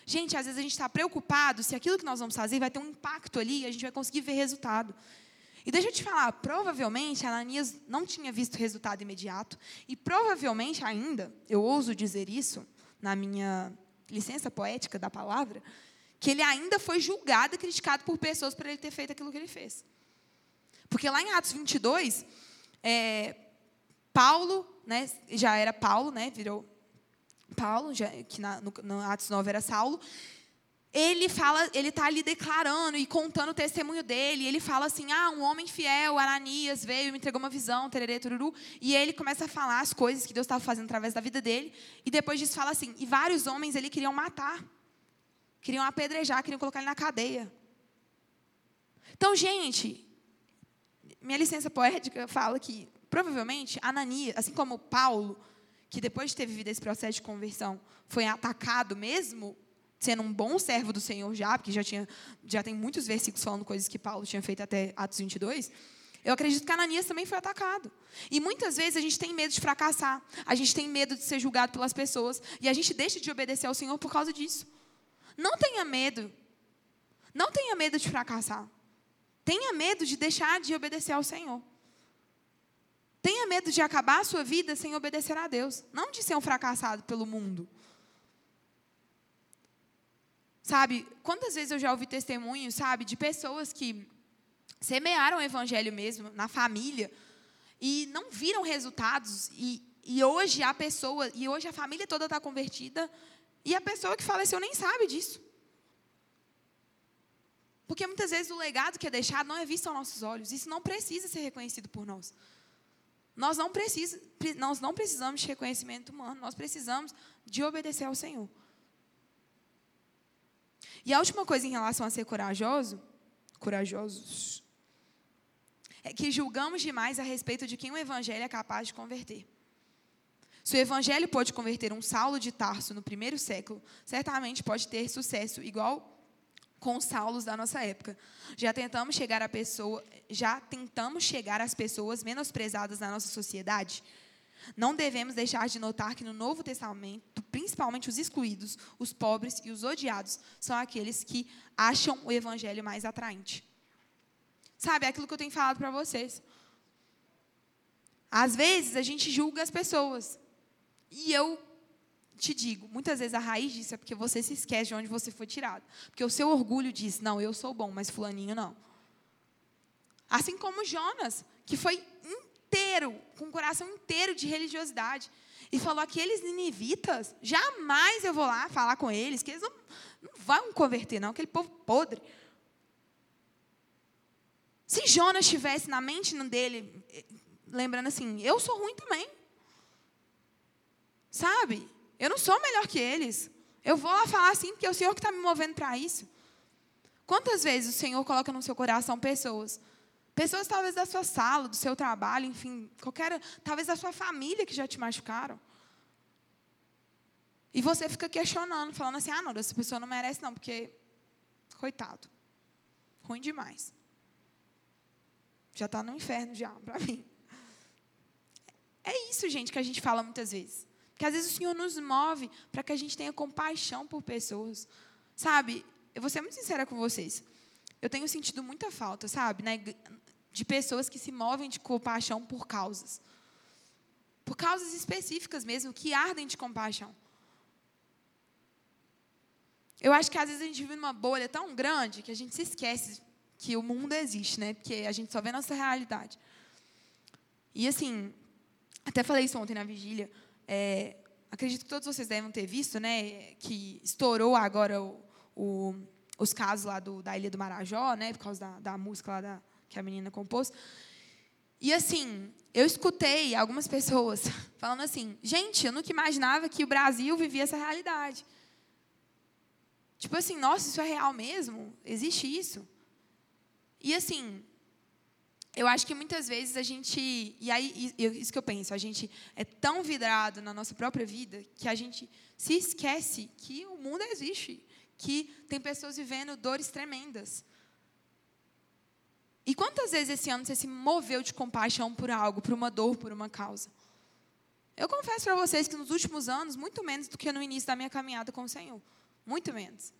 Gente, às vezes a gente está preocupado se aquilo que nós vamos fazer vai ter um impacto ali e a gente vai conseguir ver resultado. E deixa eu te falar, provavelmente Ananias não tinha visto resultado imediato, e provavelmente ainda, eu ouso dizer isso, na minha licença poética da palavra, que ele ainda foi julgado e criticado por pessoas por ele ter feito aquilo que ele fez. Porque lá em Atos 22, é, Paulo, né, já era Paulo, né, virou Paulo, já, que na, no, no Atos 9 era Saulo, ele fala, ele está ali declarando e contando o testemunho dele. ele fala assim: ah, um homem fiel, Ananias, veio e me entregou uma visão, tererê, tururu. E ele começa a falar as coisas que Deus estava fazendo através da vida dele. E depois disso fala assim: e vários homens ele queriam matar. Queriam apedrejar, queriam colocar ele na cadeia. Então, gente, minha licença poética fala que provavelmente, Ananias, assim como Paulo, que depois de ter vivido esse processo de conversão, foi atacado mesmo sendo um bom servo do Senhor já, porque já, tinha, já tem muitos versículos falando coisas que Paulo tinha feito até Atos 22, eu acredito que Ananias também foi atacado. E muitas vezes a gente tem medo de fracassar, a gente tem medo de ser julgado pelas pessoas, e a gente deixa de obedecer ao Senhor por causa disso. Não tenha medo. Não tenha medo de fracassar. Tenha medo de deixar de obedecer ao Senhor. Tenha medo de acabar a sua vida sem obedecer a Deus, não de ser um fracassado pelo mundo. Sabe, quantas vezes eu já ouvi testemunhos, sabe, de pessoas que semearam o evangelho mesmo na família e não viram resultados e, e hoje a pessoa e hoje a família toda está convertida e a pessoa que faleceu nem sabe disso. Porque muitas vezes o legado que é deixado não é visto aos nossos olhos. Isso não precisa ser reconhecido por nós. Nós não, precisa, nós não precisamos de reconhecimento humano, nós precisamos de obedecer ao Senhor. E a última coisa em relação a ser corajoso, corajosos, é que julgamos demais a respeito de quem o evangelho é capaz de converter. Se o evangelho pode converter um Saulo de Tarso no primeiro século, certamente pode ter sucesso igual com os Saulos da nossa época. Já tentamos chegar a pessoa, já tentamos chegar às pessoas menosprezadas na nossa sociedade. Não devemos deixar de notar que no Novo Testamento, principalmente os excluídos, os pobres e os odiados, são aqueles que acham o evangelho mais atraente. Sabe, é aquilo que eu tenho falado para vocês. Às vezes a gente julga as pessoas. E eu te digo, muitas vezes a raiz disso é porque você se esquece de onde você foi tirado. Porque o seu orgulho diz: não, eu sou bom, mas Fulaninho não. Assim como Jonas, que foi inteiro, com o coração inteiro de religiosidade. E falou: aqueles ninivitas, jamais eu vou lá falar com eles, que eles não, não vão converter, não, aquele povo podre. Se Jonas estivesse na mente dele, lembrando assim, eu sou ruim também. Sabe? Eu não sou melhor que eles. Eu vou lá falar assim, porque é o Senhor que está me movendo para isso. Quantas vezes o Senhor coloca no seu coração pessoas Pessoas talvez da sua sala, do seu trabalho, enfim, qualquer, talvez da sua família que já te machucaram. E você fica questionando, falando assim: "Ah, não, essa pessoa não merece não, porque coitado. Ruim demais. Já está no inferno já para mim." É isso, gente, que a gente fala muitas vezes. Que às vezes o Senhor nos move para que a gente tenha compaixão por pessoas. Sabe? Eu vou ser muito sincera com vocês. Eu tenho sentido muita falta, sabe? de pessoas que se movem de compaixão por causas. Por causas específicas mesmo, que ardem de compaixão. Eu acho que às vezes a gente vive numa bolha tão grande que a gente se esquece que o mundo existe, né? Porque a gente só vê a nossa realidade. E assim, até falei isso ontem na vigília. É, acredito que todos vocês devem ter visto, né? Que estourou agora o, o, os casos lá do, da Ilha do Marajó, né? Por causa da, da música lá da, que a menina compôs. E assim, eu escutei algumas pessoas falando assim: gente, eu nunca imaginava que o Brasil vivia essa realidade. Tipo assim, nossa, isso é real mesmo? Existe isso? E assim, eu acho que muitas vezes a gente. E aí, isso que eu penso, a gente é tão vidrado na nossa própria vida que a gente se esquece que o mundo existe, que tem pessoas vivendo dores tremendas. E quantas vezes esse ano você se moveu de compaixão por algo, por uma dor, por uma causa? Eu confesso para vocês que nos últimos anos, muito menos do que no início da minha caminhada com o Senhor. Muito menos.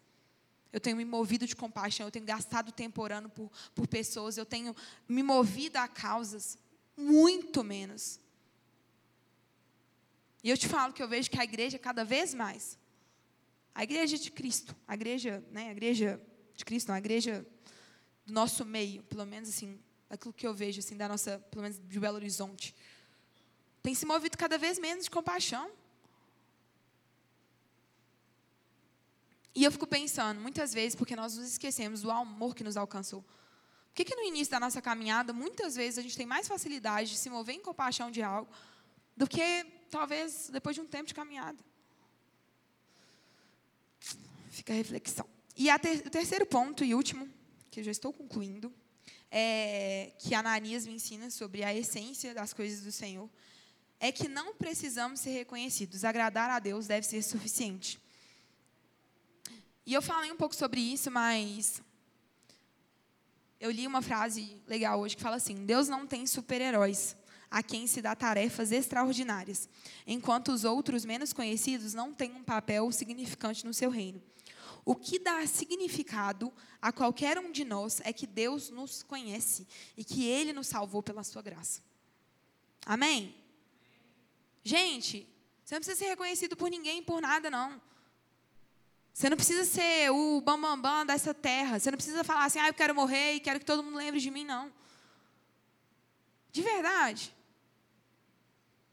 Eu tenho me movido de compaixão, eu tenho gastado tempo orando por, por pessoas, eu tenho me movido a causas muito menos. E eu te falo que eu vejo que a igreja cada vez mais, a igreja de Cristo, a igreja, né, a igreja de Cristo, não, a igreja do nosso meio, pelo menos assim, daquilo que eu vejo assim da nossa, pelo menos de Belo Horizonte, tem se movido cada vez menos de compaixão. E eu fico pensando, muitas vezes, porque nós nos esquecemos do amor que nos alcançou. Por que, que no início da nossa caminhada, muitas vezes, a gente tem mais facilidade de se mover em compaixão de algo do que, talvez, depois de um tempo de caminhada? Fica a reflexão. E a ter, o terceiro ponto e último que eu já estou concluindo, é, que Ananias me ensina sobre a essência das coisas do Senhor é que não precisamos ser reconhecidos. Agradar a Deus deve ser suficiente. E eu falei um pouco sobre isso, mas eu li uma frase legal hoje que fala assim: Deus não tem super-heróis a quem se dá tarefas extraordinárias, enquanto os outros menos conhecidos não têm um papel significante no seu reino. O que dá significado a qualquer um de nós é que Deus nos conhece e que Ele nos salvou pela Sua graça. Amém? Gente, você não precisa ser reconhecido por ninguém, por nada, não. Você não precisa ser o bambambam bam, bam dessa terra. Você não precisa falar assim, ah, eu quero morrer e quero que todo mundo lembre de mim, não. De verdade.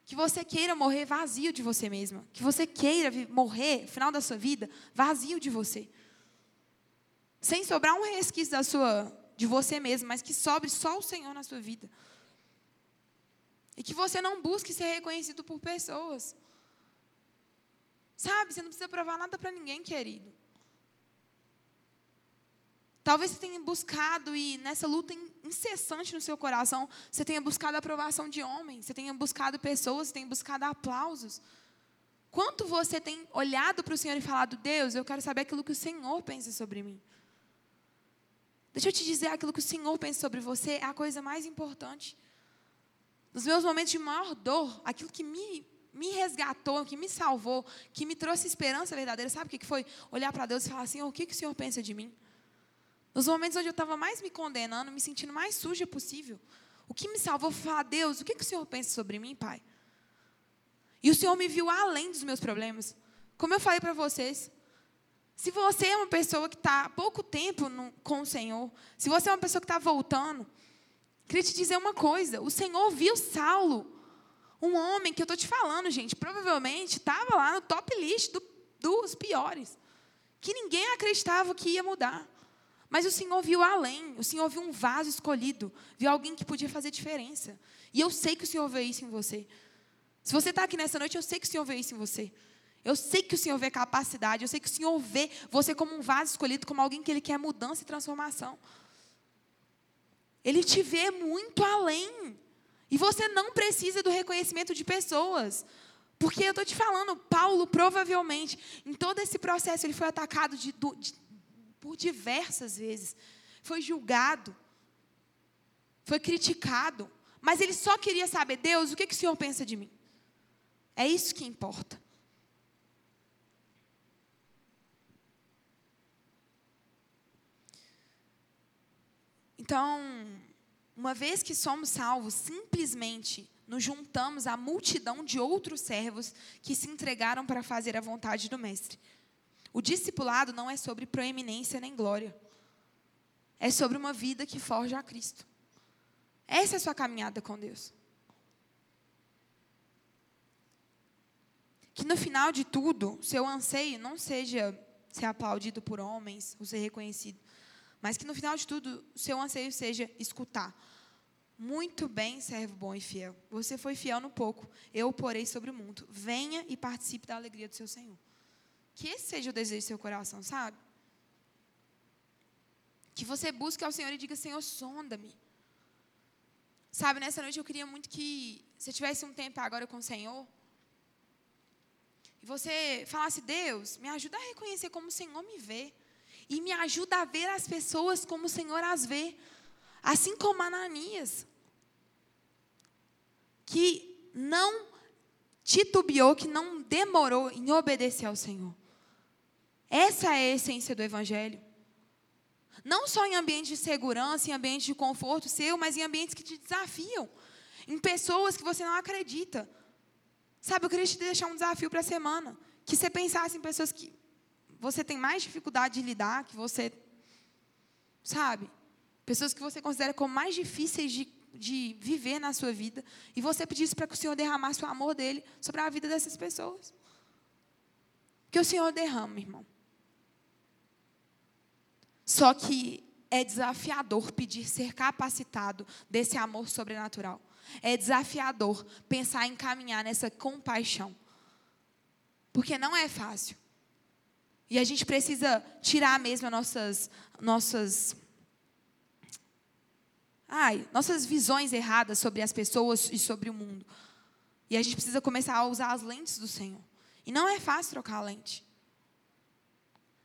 Que você queira morrer vazio de você mesma. Que você queira morrer, final da sua vida, vazio de você. Sem sobrar um resquício da sua, de você mesmo, mas que sobre só o Senhor na sua vida. E que você não busque ser reconhecido por pessoas. Sabe, você não precisa provar nada para ninguém, querido. Talvez você tenha buscado e nessa luta incessante no seu coração, você tenha buscado a aprovação de homens, você tenha buscado pessoas, você tenha buscado aplausos. Quanto você tem olhado para o Senhor e falado, Deus, eu quero saber aquilo que o Senhor pensa sobre mim. Deixa eu te dizer, aquilo que o Senhor pensa sobre você é a coisa mais importante. Nos meus momentos de maior dor, aquilo que me, me resgatou, que me salvou, que me trouxe esperança verdadeira, sabe o que foi? Olhar para Deus e falar assim: oh, o que, que o Senhor pensa de mim? Nos momentos onde eu estava mais me condenando, me sentindo mais suja possível, o que me salvou foi falar: Deus, o que, que o Senhor pensa sobre mim, Pai? E o Senhor me viu além dos meus problemas. Como eu falei para vocês, se você é uma pessoa que está há pouco tempo no, com o Senhor, se você é uma pessoa que está voltando, Queria te dizer uma coisa: o Senhor viu Saulo, um homem que eu estou te falando, gente, provavelmente estava lá no top list do, dos piores, que ninguém acreditava que ia mudar. Mas o Senhor viu além, o Senhor viu um vaso escolhido, viu alguém que podia fazer diferença. E eu sei que o Senhor vê isso em você. Se você está aqui nessa noite, eu sei que o Senhor vê isso em você. Eu sei que o Senhor vê capacidade, eu sei que o Senhor vê você como um vaso escolhido, como alguém que Ele quer mudança e transformação. Ele te vê muito além. E você não precisa do reconhecimento de pessoas. Porque eu estou te falando, Paulo provavelmente, em todo esse processo, ele foi atacado de, de, por diversas vezes. Foi julgado. Foi criticado. Mas ele só queria saber, Deus, o que, que o Senhor pensa de mim? É isso que importa. Então, uma vez que somos salvos, simplesmente nos juntamos à multidão de outros servos que se entregaram para fazer a vontade do Mestre. O discipulado não é sobre proeminência nem glória. É sobre uma vida que forja a Cristo. Essa é a sua caminhada com Deus. Que no final de tudo, seu anseio não seja ser aplaudido por homens ou ser reconhecido, mas que no final de tudo, seu anseio seja escutar. Muito bem, servo bom e fiel. Você foi fiel no pouco, eu o porei sobre o mundo. Venha e participe da alegria do seu Senhor. Que esse seja o desejo do seu coração, sabe? Que você busque ao Senhor e diga: Senhor, sonda-me. Sabe, nessa noite eu queria muito que você tivesse um tempo agora com o Senhor. E você falasse: Deus, me ajuda a reconhecer como o Senhor me vê e me ajuda a ver as pessoas como o Senhor as vê. Assim como Ananias, que não titubeou, que não demorou em obedecer ao Senhor. Essa é a essência do Evangelho. Não só em ambientes de segurança, em ambientes de conforto seu, mas em ambientes que te desafiam. Em pessoas que você não acredita. Sabe, eu queria te deixar um desafio para a semana. Que você pensasse em pessoas que você tem mais dificuldade de lidar, que você. Sabe? Pessoas que você considera como mais difíceis de, de viver na sua vida. E você pedisse para que o Senhor derramasse o amor dele sobre a vida dessas pessoas. Que o Senhor derrama, irmão. Só que é desafiador pedir ser capacitado desse amor sobrenatural. É desafiador pensar em caminhar nessa compaixão. Porque não é fácil. E a gente precisa tirar mesmo as nossas, nossas Ai, nossas visões erradas sobre as pessoas e sobre o mundo. E a gente precisa começar a usar as lentes do Senhor. E não é fácil trocar a lente.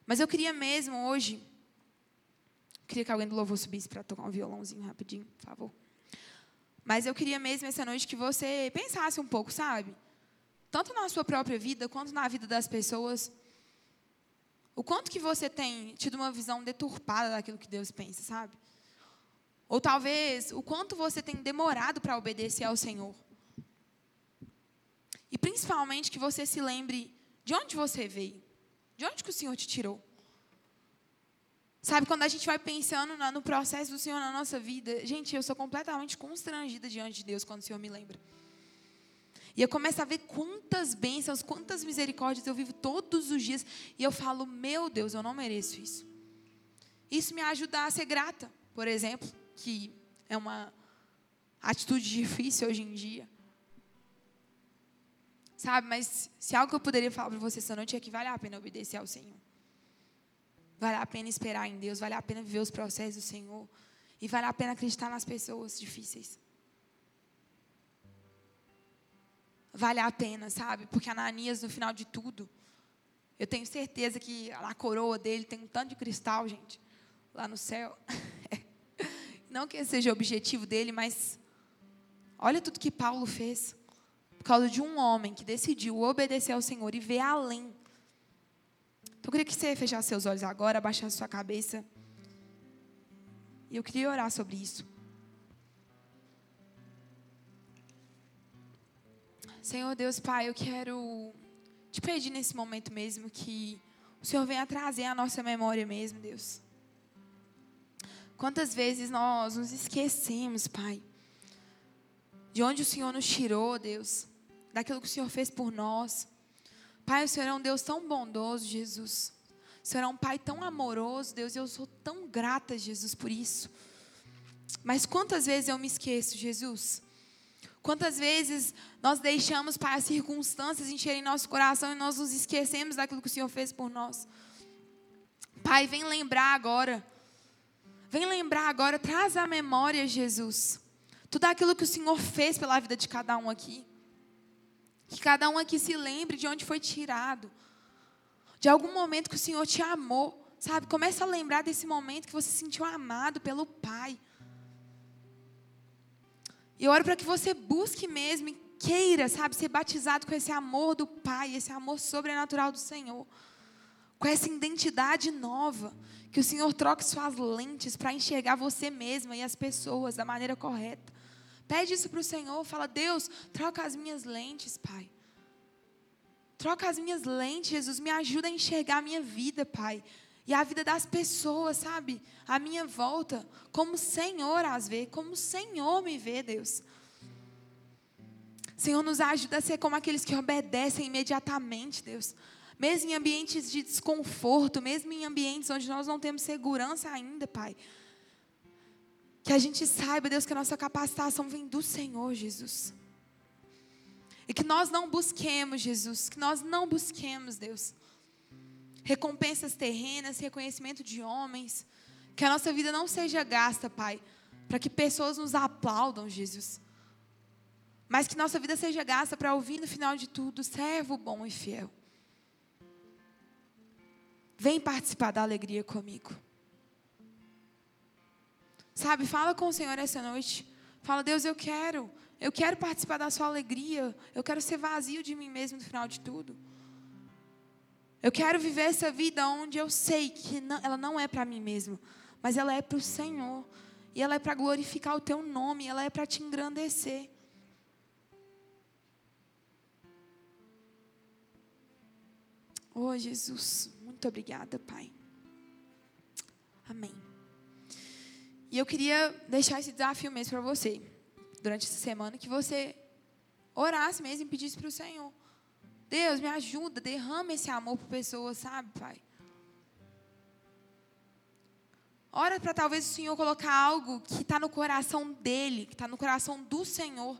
Mas eu queria mesmo hoje. Queria que alguém do louvor subisse para tocar um violãozinho rapidinho, por favor. Mas eu queria mesmo essa noite que você pensasse um pouco, sabe? Tanto na sua própria vida quanto na vida das pessoas. O quanto que você tem tido uma visão deturpada daquilo que Deus pensa, sabe? Ou talvez o quanto você tem demorado para obedecer ao Senhor. E principalmente que você se lembre de onde você veio. De onde que o Senhor te tirou? Sabe, quando a gente vai pensando no processo do Senhor na nossa vida, gente, eu sou completamente constrangida diante de Deus quando o Senhor me lembra. E eu começo a ver quantas bênçãos, quantas misericórdias eu vivo todos os dias. E eu falo, meu Deus, eu não mereço isso. Isso me ajuda a ser grata, por exemplo, que é uma atitude difícil hoje em dia. Sabe, mas se algo que eu poderia falar para você essa noite é que vale a pena obedecer ao Senhor. Vale a pena esperar em Deus, vale a pena viver os processos do Senhor. E vale a pena acreditar nas pessoas difíceis. Vale a pena, sabe? Porque Ananias, no final de tudo, eu tenho certeza que a coroa dele tem um tanto de cristal, gente, lá no céu. Não que esse seja o objetivo dele, mas olha tudo que Paulo fez. Por causa de um homem que decidiu obedecer ao Senhor e ver além. Então eu queria que você fechasse seus olhos agora, abaixasse sua cabeça. E eu queria orar sobre isso. Senhor Deus, Pai, eu quero te pedir nesse momento mesmo que o Senhor venha trazer a nossa memória mesmo, Deus. Quantas vezes nós nos esquecemos, Pai, de onde o Senhor nos tirou, Deus daquilo que o Senhor fez por nós. Pai, o Senhor é um Deus tão bondoso, Jesus. O Senhor é um Pai tão amoroso, Deus, e eu sou tão grata, Jesus, por isso. Mas quantas vezes eu me esqueço, Jesus? Quantas vezes nós deixamos, Pai, as circunstâncias encherem nosso coração e nós nos esquecemos daquilo que o Senhor fez por nós? Pai, vem lembrar agora. Vem lembrar agora, traz à memória, Jesus, tudo aquilo que o Senhor fez pela vida de cada um aqui. Que cada um aqui se lembre de onde foi tirado. De algum momento que o Senhor te amou. Sabe? Começa a lembrar desse momento que você se sentiu amado pelo Pai. E eu oro para que você busque mesmo e queira, sabe, ser batizado com esse amor do Pai, esse amor sobrenatural do Senhor. Com essa identidade nova. Que o Senhor troque suas lentes para enxergar você mesma e as pessoas da maneira correta. Pede isso para o Senhor, fala: Deus, troca as minhas lentes, Pai. Troca as minhas lentes, Jesus, me ajuda a enxergar a minha vida, Pai. E a vida das pessoas, sabe? A minha volta, como o Senhor as vê, como o Senhor me vê, Deus. Senhor, nos ajuda a ser como aqueles que obedecem imediatamente, Deus. Mesmo em ambientes de desconforto, mesmo em ambientes onde nós não temos segurança ainda, Pai. Que a gente saiba, Deus, que a nossa capacitação vem do Senhor, Jesus. E que nós não busquemos, Jesus, que nós não busquemos, Deus, recompensas terrenas, reconhecimento de homens. Que a nossa vida não seja gasta, Pai, para que pessoas nos aplaudam, Jesus. Mas que nossa vida seja gasta para ouvir no final de tudo, servo bom e fiel. Vem participar da alegria comigo. Sabe, fala com o Senhor essa noite. Fala, Deus, eu quero. Eu quero participar da sua alegria. Eu quero ser vazio de mim mesmo no final de tudo. Eu quero viver essa vida onde eu sei que não, ela não é para mim mesmo, mas ela é para o Senhor. E ela é para glorificar o teu nome, ela é para te engrandecer. Oh, Jesus, muito obrigada, Pai. Amém. E eu queria deixar esse desafio mesmo para você, durante essa semana, que você orasse mesmo e pedisse para o Senhor. Deus, me ajuda, derrama esse amor por pessoas, sabe, Pai? Ora para talvez o Senhor colocar algo que está no coração dele, que está no coração do Senhor,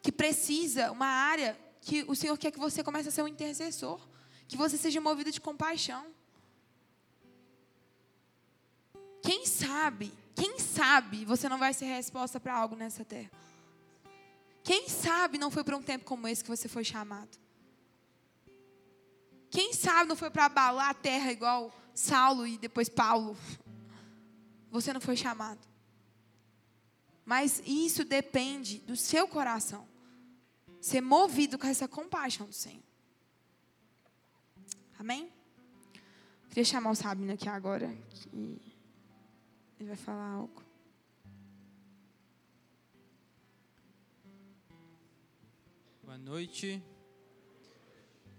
que precisa, uma área que o Senhor quer que você comece a ser um intercessor, que você seja movido de compaixão. Quem sabe? quem sabe você não vai ser resposta para algo nessa terra? Quem sabe não foi para um tempo como esse que você foi chamado? Quem sabe não foi para abalar a terra igual Saulo e depois Paulo? Você não foi chamado. Mas isso depende do seu coração. Ser movido com essa compaixão do Senhor. Amém? Queria chamar o Sabino aqui agora. Que ele vai falar algo. Boa noite.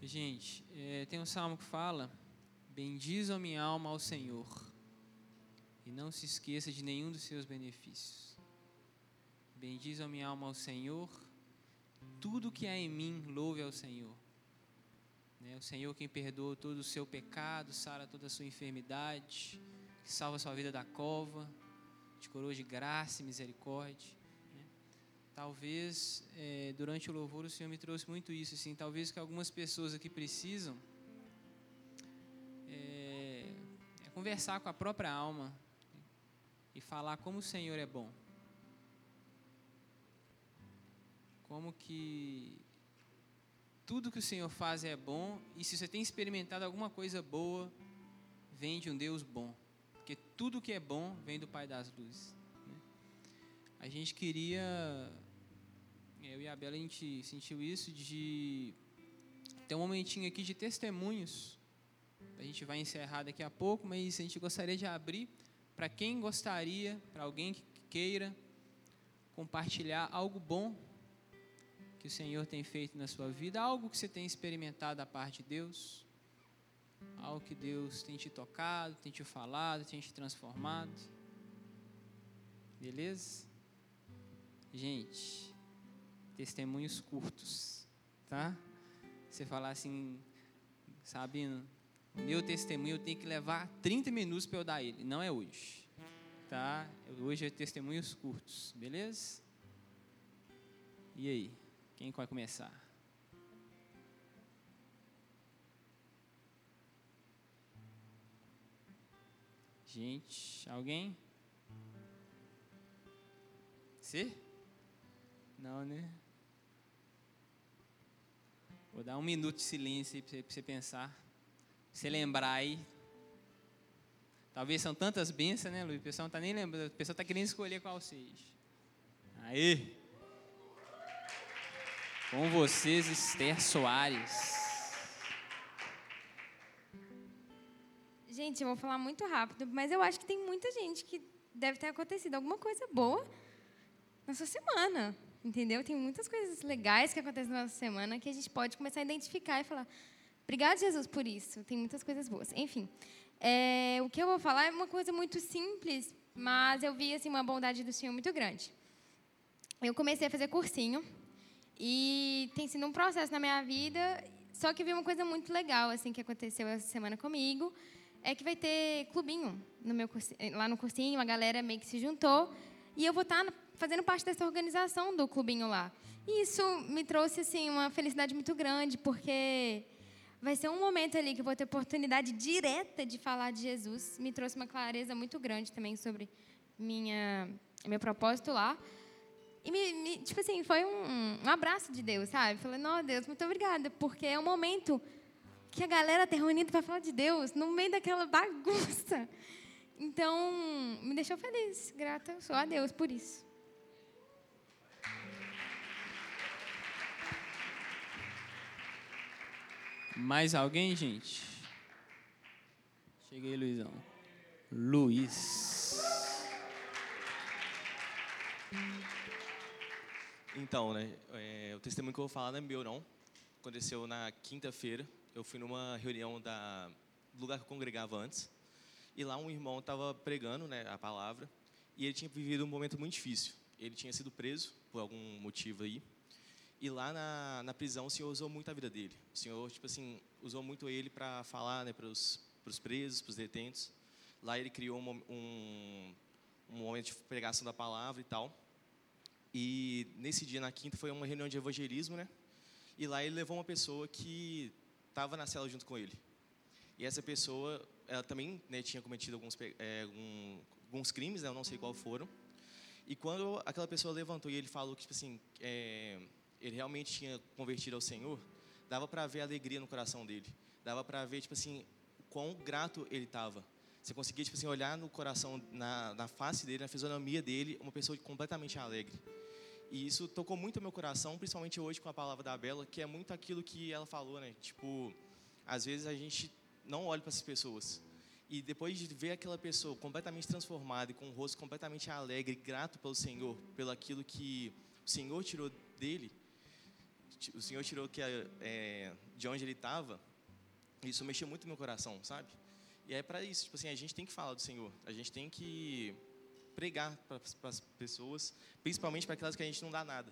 Gente, é, tem um salmo que fala: Bendiz a minha alma ao Senhor, e não se esqueça de nenhum dos seus benefícios. Bendiz a minha alma ao Senhor, tudo que há em mim, louve ao Senhor. Né, o Senhor quem perdoa todo o seu pecado, sara toda a sua enfermidade, que salva a sua vida da cova, de coroa de graça e misericórdia. Talvez é, durante o louvor o Senhor me trouxe muito isso, assim, talvez que algumas pessoas aqui precisam é, é conversar com a própria alma e falar como o Senhor é bom. Como que tudo que o Senhor faz é bom e se você tem experimentado alguma coisa boa, vem de um Deus bom. Porque tudo que é bom vem do Pai das Luzes. Né? A gente queria eu e a Bela, a gente sentiu isso de ter um momentinho aqui de testemunhos. A gente vai encerrar daqui a pouco, mas a gente gostaria de abrir para quem gostaria, para alguém que queira compartilhar algo bom que o Senhor tem feito na sua vida, algo que você tem experimentado da parte de Deus, algo que Deus tem te tocado, tem te falado, tem te transformado. Beleza? Gente, testemunhos curtos, tá? Você falar assim, Sabino, meu testemunho tenho que levar 30 minutos para eu dar ele. Não é hoje, tá? Hoje é testemunhos curtos, beleza? E aí, quem vai começar? Gente, alguém? Você? Não, né? Vou dar um minuto de silêncio aí para você pensar. Pra você lembrar aí. Talvez são tantas bênçãos, né, Luiz? O pessoal não está nem lembrando. O pessoal está querendo escolher qual seja. Aí. Com vocês, Esther Soares. Gente, eu vou falar muito rápido, mas eu acho que tem muita gente que deve ter acontecido alguma coisa boa na sua semana entendeu? Tem muitas coisas legais que acontecem na nossa semana que a gente pode começar a identificar e falar: obrigado, Jesus, por isso. Tem muitas coisas boas. Enfim, é, o que eu vou falar é uma coisa muito simples, mas eu vi assim, uma bondade do Senhor muito grande. Eu comecei a fazer cursinho e tem sido um processo na minha vida, só que vi uma coisa muito legal assim que aconteceu essa semana comigo, é que vai ter clubinho no meu lá no cursinho, a galera meio que se juntou e eu vou estar fazendo parte dessa organização do clubinho lá. E isso me trouxe assim uma felicidade muito grande, porque vai ser um momento ali que eu vou ter oportunidade direta de falar de Jesus. Me trouxe uma clareza muito grande também sobre minha meu propósito lá. E me, me tipo assim, foi um, um, abraço de Deus, sabe? Falei, não, Deus, muito obrigada, porque é um momento que a galera está reunida para falar de Deus no meio daquela bagunça. Então, me deixou feliz. Grata sou a Deus por isso. Mais alguém, gente? Cheguei, Luizão. Luiz. Então, né, é, o testemunho que eu vou falar não é meu, não. Aconteceu na quinta-feira. Eu fui numa reunião da, do lugar que eu congregava antes. E lá um irmão estava pregando né, a palavra. E ele tinha vivido um momento muito difícil. Ele tinha sido preso por algum motivo aí. E lá na, na prisão o Senhor usou muito a vida dele. O Senhor, tipo assim, usou muito ele para falar né, para os presos, para os detentos. Lá ele criou um, um, um momento de pregação da palavra e tal. E nesse dia, na quinta, foi uma reunião de evangelismo, né? E lá ele levou uma pessoa que estava na cela junto com ele. E essa pessoa ela também né, tinha cometido alguns, é, algum, alguns crimes, né, eu não sei qual foram. E quando aquela pessoa levantou e ele falou que, tipo assim, é, ele realmente tinha convertido ao Senhor, dava para ver a alegria no coração dele. Dava para ver, tipo assim, quão grato ele estava. Você conseguia, tipo assim, olhar no coração, na, na face dele, na fisionomia dele, uma pessoa completamente alegre. E isso tocou muito meu coração, principalmente hoje com a palavra da Bela, que é muito aquilo que ela falou, né? Tipo, às vezes a gente não olha para essas pessoas. E depois de ver aquela pessoa completamente transformada e com o rosto completamente alegre, grato pelo Senhor, pelo aquilo que o Senhor tirou dele, o Senhor tirou que é, de onde ele estava, isso mexeu muito no meu coração, sabe? E é para isso, tipo assim, a gente tem que falar do Senhor, a gente tem que pregar para as pessoas, principalmente para aquelas que a gente não dá nada.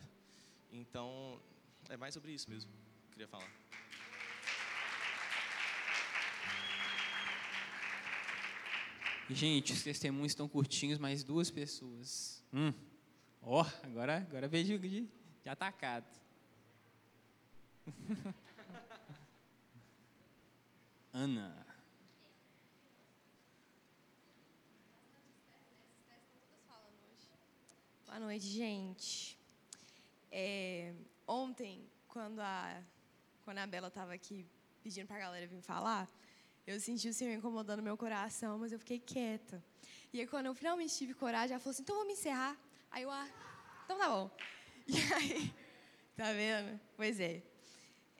Então, é mais sobre isso mesmo que eu queria falar. Gente, os testemunhos estão curtinhos, mais duas pessoas. Hum. Ó, oh, agora, agora vejo de, de atacado. Ana. Boa noite, gente. É, ontem, quando a, quando a Bela estava aqui pedindo para a galera vir falar, eu senti o Senhor incomodando meu coração, mas eu fiquei quieta. E aí, quando eu finalmente tive coragem, ela falou assim: então vamos encerrar. Aí eu, ah, então tá bom. E aí, tá vendo? Pois é.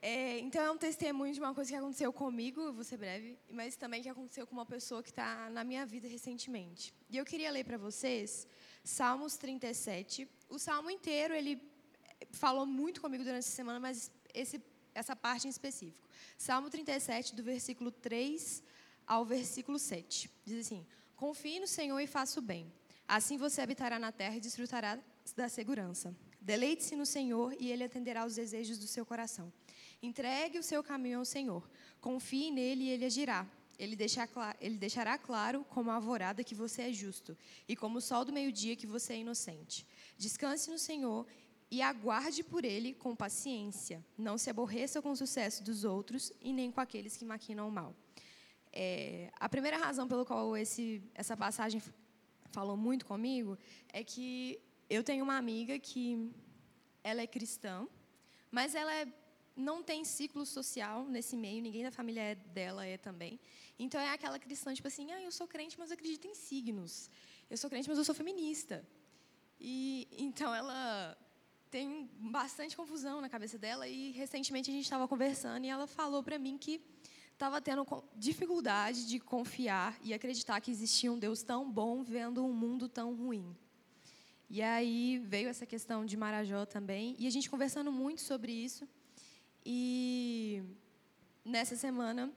é. Então, é um testemunho de uma coisa que aconteceu comigo, eu vou ser breve, mas também que aconteceu com uma pessoa que está na minha vida recentemente. E eu queria ler para vocês Salmos 37. O salmo inteiro, ele falou muito comigo durante essa semana, mas esse, essa parte em específico. Salmo 37, do versículo 3 ao versículo 7. Diz assim: Confie no Senhor e faça o bem. Assim você habitará na terra e desfrutará da segurança. Deleite-se no Senhor e Ele atenderá aos desejos do seu coração. Entregue o seu caminho ao Senhor. Confie nele e Ele agirá. Ele, ele deixará claro, como a alvorada, que você é justo, e como o sol do meio-dia, que você é inocente. Descanse no Senhor e aguarde por ele com paciência. Não se aborreça com o sucesso dos outros e nem com aqueles que maquinam o mal. É, a primeira razão pela qual esse, essa passagem falou muito comigo é que eu tenho uma amiga que ela é cristã, mas ela é não tem ciclo social nesse meio, ninguém da família é dela é também. Então é aquela cristã, tipo assim, ah, eu sou crente, mas eu acredito em signos. Eu sou crente, mas eu sou feminista. E então ela tem bastante confusão na cabeça dela e recentemente a gente estava conversando e ela falou para mim que estava tendo dificuldade de confiar e acreditar que existia um Deus tão bom vendo um mundo tão ruim. E aí veio essa questão de Marajó também e a gente conversando muito sobre isso. E nessa semana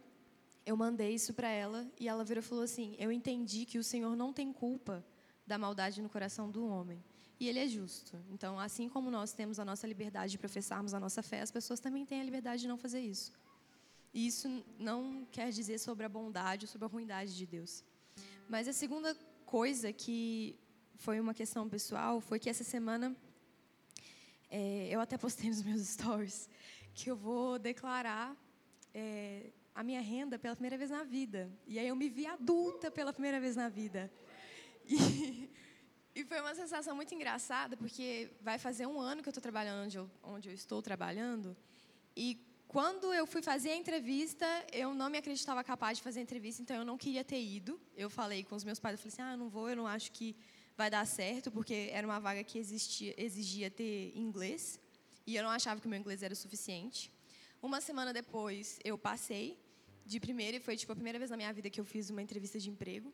eu mandei isso para ela e ela virou e falou assim: Eu entendi que o Senhor não tem culpa da maldade no coração do homem. E ele é justo. Então, assim como nós temos a nossa liberdade de professarmos a nossa fé, as pessoas também têm a liberdade de não fazer isso. E isso não quer dizer sobre a bondade ou sobre a ruindade de Deus. Mas a segunda coisa que foi uma questão pessoal foi que essa semana é, eu até postei nos meus stories que eu vou declarar é, a minha renda pela primeira vez na vida. E aí eu me vi adulta pela primeira vez na vida. E, e foi uma sensação muito engraçada, porque vai fazer um ano que eu estou trabalhando onde eu, onde eu estou trabalhando. E quando eu fui fazer a entrevista, eu não me acreditava capaz de fazer a entrevista, então eu não queria ter ido. Eu falei com os meus pais, eu falei assim, ah, não vou, eu não acho que vai dar certo, porque era uma vaga que existia, exigia ter inglês. E eu não achava que o meu inglês era o suficiente. Uma semana depois, eu passei de primeira e foi tipo a primeira vez na minha vida que eu fiz uma entrevista de emprego.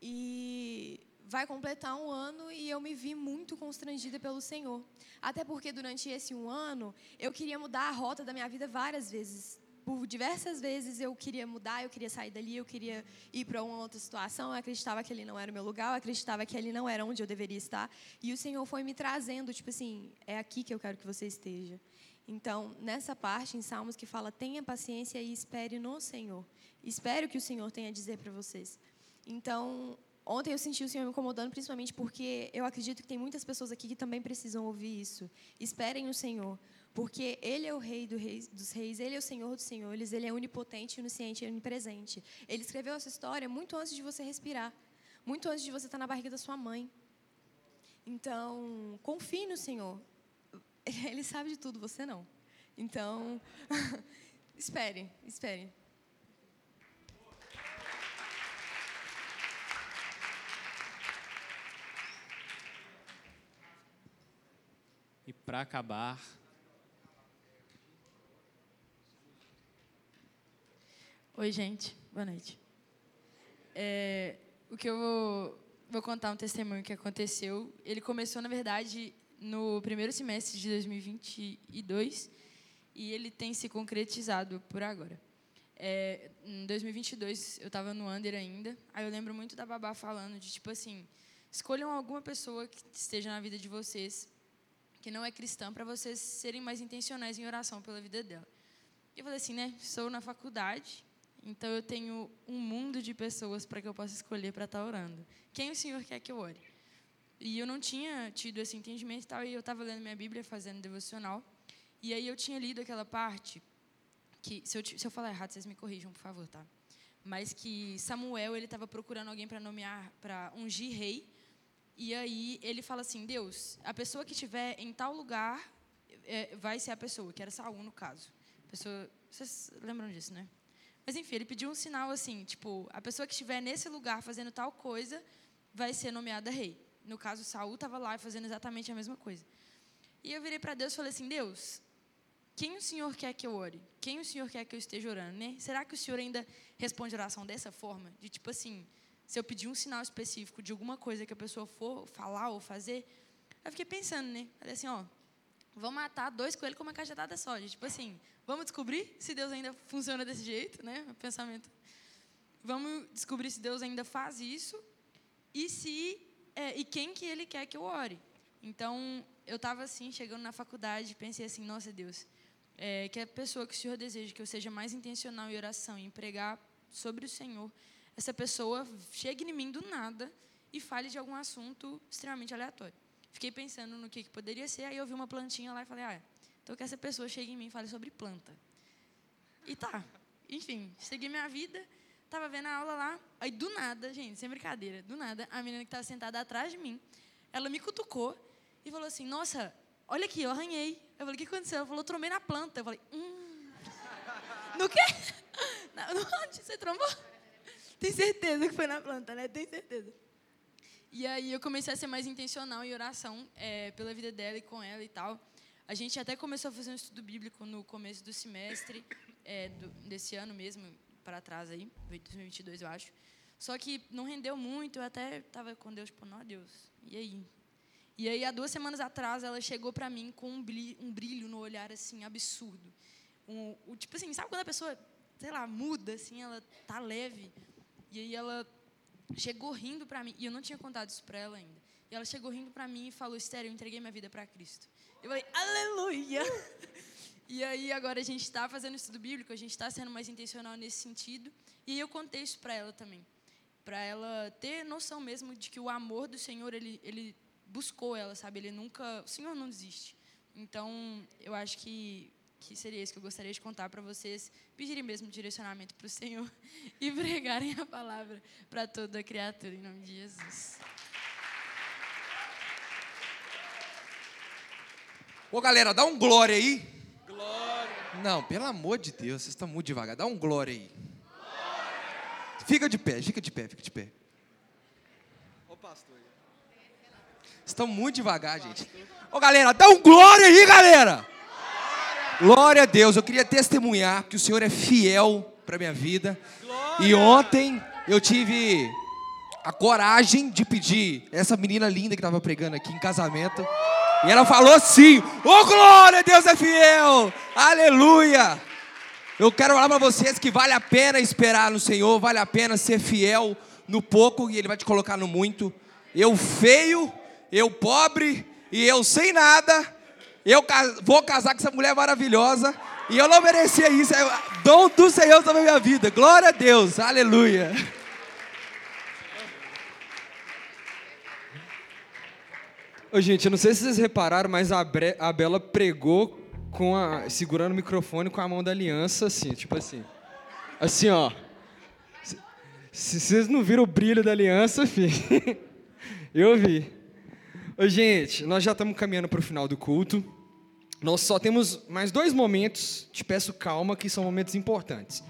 E vai completar um ano e eu me vi muito constrangida pelo Senhor. Até porque durante esse um ano eu queria mudar a rota da minha vida várias vezes por diversas vezes eu queria mudar, eu queria sair dali, eu queria ir para uma outra situação, eu acreditava que ali não era o meu lugar, eu acreditava que ali não era onde eu deveria estar, e o Senhor foi me trazendo, tipo assim, é aqui que eu quero que você esteja. Então, nessa parte em Salmos que fala, tenha paciência e espere no Senhor. Espere o que o Senhor tem a dizer para vocês. Então, ontem eu senti o Senhor me incomodando, principalmente porque eu acredito que tem muitas pessoas aqui que também precisam ouvir isso. Esperem o Senhor, Porque Ele é o Rei do dos Reis, Ele é o Senhor dos Senhores, Ele é onipotente, onisciente e onipresente. Ele escreveu essa história muito antes de você respirar, muito antes de você estar na barriga da sua mãe. Então, confie no Senhor. Ele sabe de tudo, você não. Então, espere, espere. E para acabar, Oi, gente. Boa noite. É, o que eu vou, vou contar um testemunho que aconteceu. Ele começou, na verdade, no primeiro semestre de 2022 e ele tem se concretizado por agora. É, em 2022, eu estava no Under ainda. Aí eu lembro muito da babá falando de tipo assim: escolham alguma pessoa que esteja na vida de vocês que não é cristã para vocês serem mais intencionais em oração pela vida dela. E eu falei assim, né? Sou na faculdade, então eu tenho um mundo de pessoas para que eu possa escolher para estar orando. Quem o Senhor quer que eu ore? E eu não tinha tido esse entendimento e tal, e eu estava lendo minha Bíblia, fazendo devocional, e aí eu tinha lido aquela parte que se eu, se eu falar errado, vocês me corrijam, por favor, tá? Mas que Samuel ele estava procurando alguém para nomear, para ungir rei, e aí ele fala assim, Deus, a pessoa que estiver em tal lugar é, vai ser a pessoa, que era Saul no caso. Pessoa, vocês lembram disso, né? Mas enfim, ele pediu um sinal assim, tipo, a pessoa que estiver nesse lugar fazendo tal coisa vai ser nomeada rei. No caso, Saul estava lá fazendo exatamente a mesma coisa. E eu virei para Deus e falei assim: Deus, quem o Senhor quer que eu ore? Quem o Senhor quer que eu esteja orando? Né? Será que o Senhor ainda responde oração dessa forma? De tipo assim, se eu pedir um sinal específico de alguma coisa que a pessoa for falar ou fazer, eu fiquei pensando, né? Falei assim: ó, vamos matar dois coelhos com uma cajetada só. De, tipo assim, vamos descobrir se Deus ainda funciona desse jeito, né? O pensamento. Vamos descobrir se Deus ainda faz isso e se é, e quem que Ele quer que eu ore. Então eu estava assim chegando na faculdade, pensei assim, nossa Deus, é, que a pessoa que o Senhor deseja que eu seja mais intencional em oração, em pregar sobre o Senhor, essa pessoa chegue em mim do nada e fale de algum assunto extremamente aleatório. Fiquei pensando no que, que poderia ser, aí eu vi uma plantinha lá e falei, ah, então que essa pessoa chegue em mim e fale sobre planta. E tá. Enfim, segui minha vida, tava vendo a aula lá, aí do nada, gente, sem brincadeira, do nada, a menina que estava sentada atrás de mim, ela me cutucou e falou assim, nossa, olha aqui, eu arranhei. Eu falei, o que aconteceu? Ela falou, tromei na planta. Eu falei, hum. No quê? Onde você trombou? Tem certeza que foi na planta, né? Tem certeza. E aí eu comecei a ser mais intencional em oração é, pela vida dela e com ela e tal. A gente até começou a fazer um estudo bíblico no começo do semestre, é, do, desse ano mesmo, para trás aí, 2022 eu acho. Só que não rendeu muito, eu até estava com Deus, tipo, não, Deus, e aí? E aí, há duas semanas atrás, ela chegou para mim com um brilho, um brilho, no olhar, assim, absurdo. Um, tipo assim, sabe quando a pessoa, sei lá, muda, assim, ela tá leve? E aí ela chegou rindo para mim, e eu não tinha contado isso para ela ainda. E ela chegou rindo para mim e falou: Esther, eu entreguei minha vida para Cristo. Eu falei: Aleluia! E aí agora a gente está fazendo estudo bíblico, a gente está sendo mais intencional nesse sentido. E eu contei isso para ela também, para ela ter noção mesmo de que o amor do Senhor ele ele buscou ela, sabe? Ele nunca, o Senhor não desiste. Então eu acho que que seria isso que eu gostaria de contar para vocês, pedirem mesmo direcionamento para o Senhor e pregarem a palavra para toda criatura, em nome de Jesus. Ô galera, dá um glória aí. Glória. Não, pelo amor de Deus, vocês estão muito devagar. Dá um glória aí. Glória. Fica de pé, fica de pé, fica de pé. Ô pastor. Estão muito devagar, gente. Ô galera, dá um glória aí, galera. Glória a Deus. Eu queria testemunhar que o Senhor é fiel para minha vida. Glória. E ontem eu tive a coragem de pedir essa menina linda que estava pregando aqui em casamento. E ela falou assim: Ô oh, glória, Deus é fiel, aleluia. Eu quero falar para vocês que vale a pena esperar no Senhor, vale a pena ser fiel no pouco e Ele vai te colocar no muito. Eu feio, eu pobre e eu sem nada, eu vou casar com essa mulher maravilhosa e eu não merecia isso. É dom do Senhor sobre a minha vida. Glória a Deus, aleluia. Ô, gente, eu não sei se vocês repararam, mas a, Bre a Bela pregou com a, segurando o microfone com a mão da aliança, assim, tipo assim. Assim, ó. Se vocês não viram o brilho da aliança, filho, eu vi. Ô, gente, nós já estamos caminhando para o final do culto. Nós só temos mais dois momentos, te peço calma, que são momentos importantes.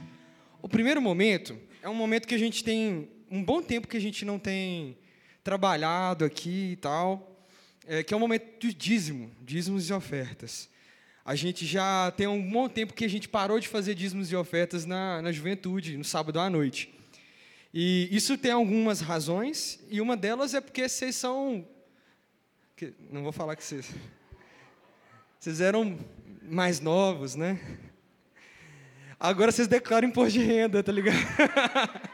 O primeiro momento é um momento que a gente tem um bom tempo que a gente não tem trabalhado aqui e tal, é, que é o momento do dízimo, dízimos e ofertas. A gente já tem um bom tempo que a gente parou de fazer dízimos e ofertas na, na juventude, no sábado à noite. E isso tem algumas razões, e uma delas é porque vocês são. Não vou falar que vocês. Vocês eram mais novos, né? Agora vocês declaram imposto de renda, tá ligado?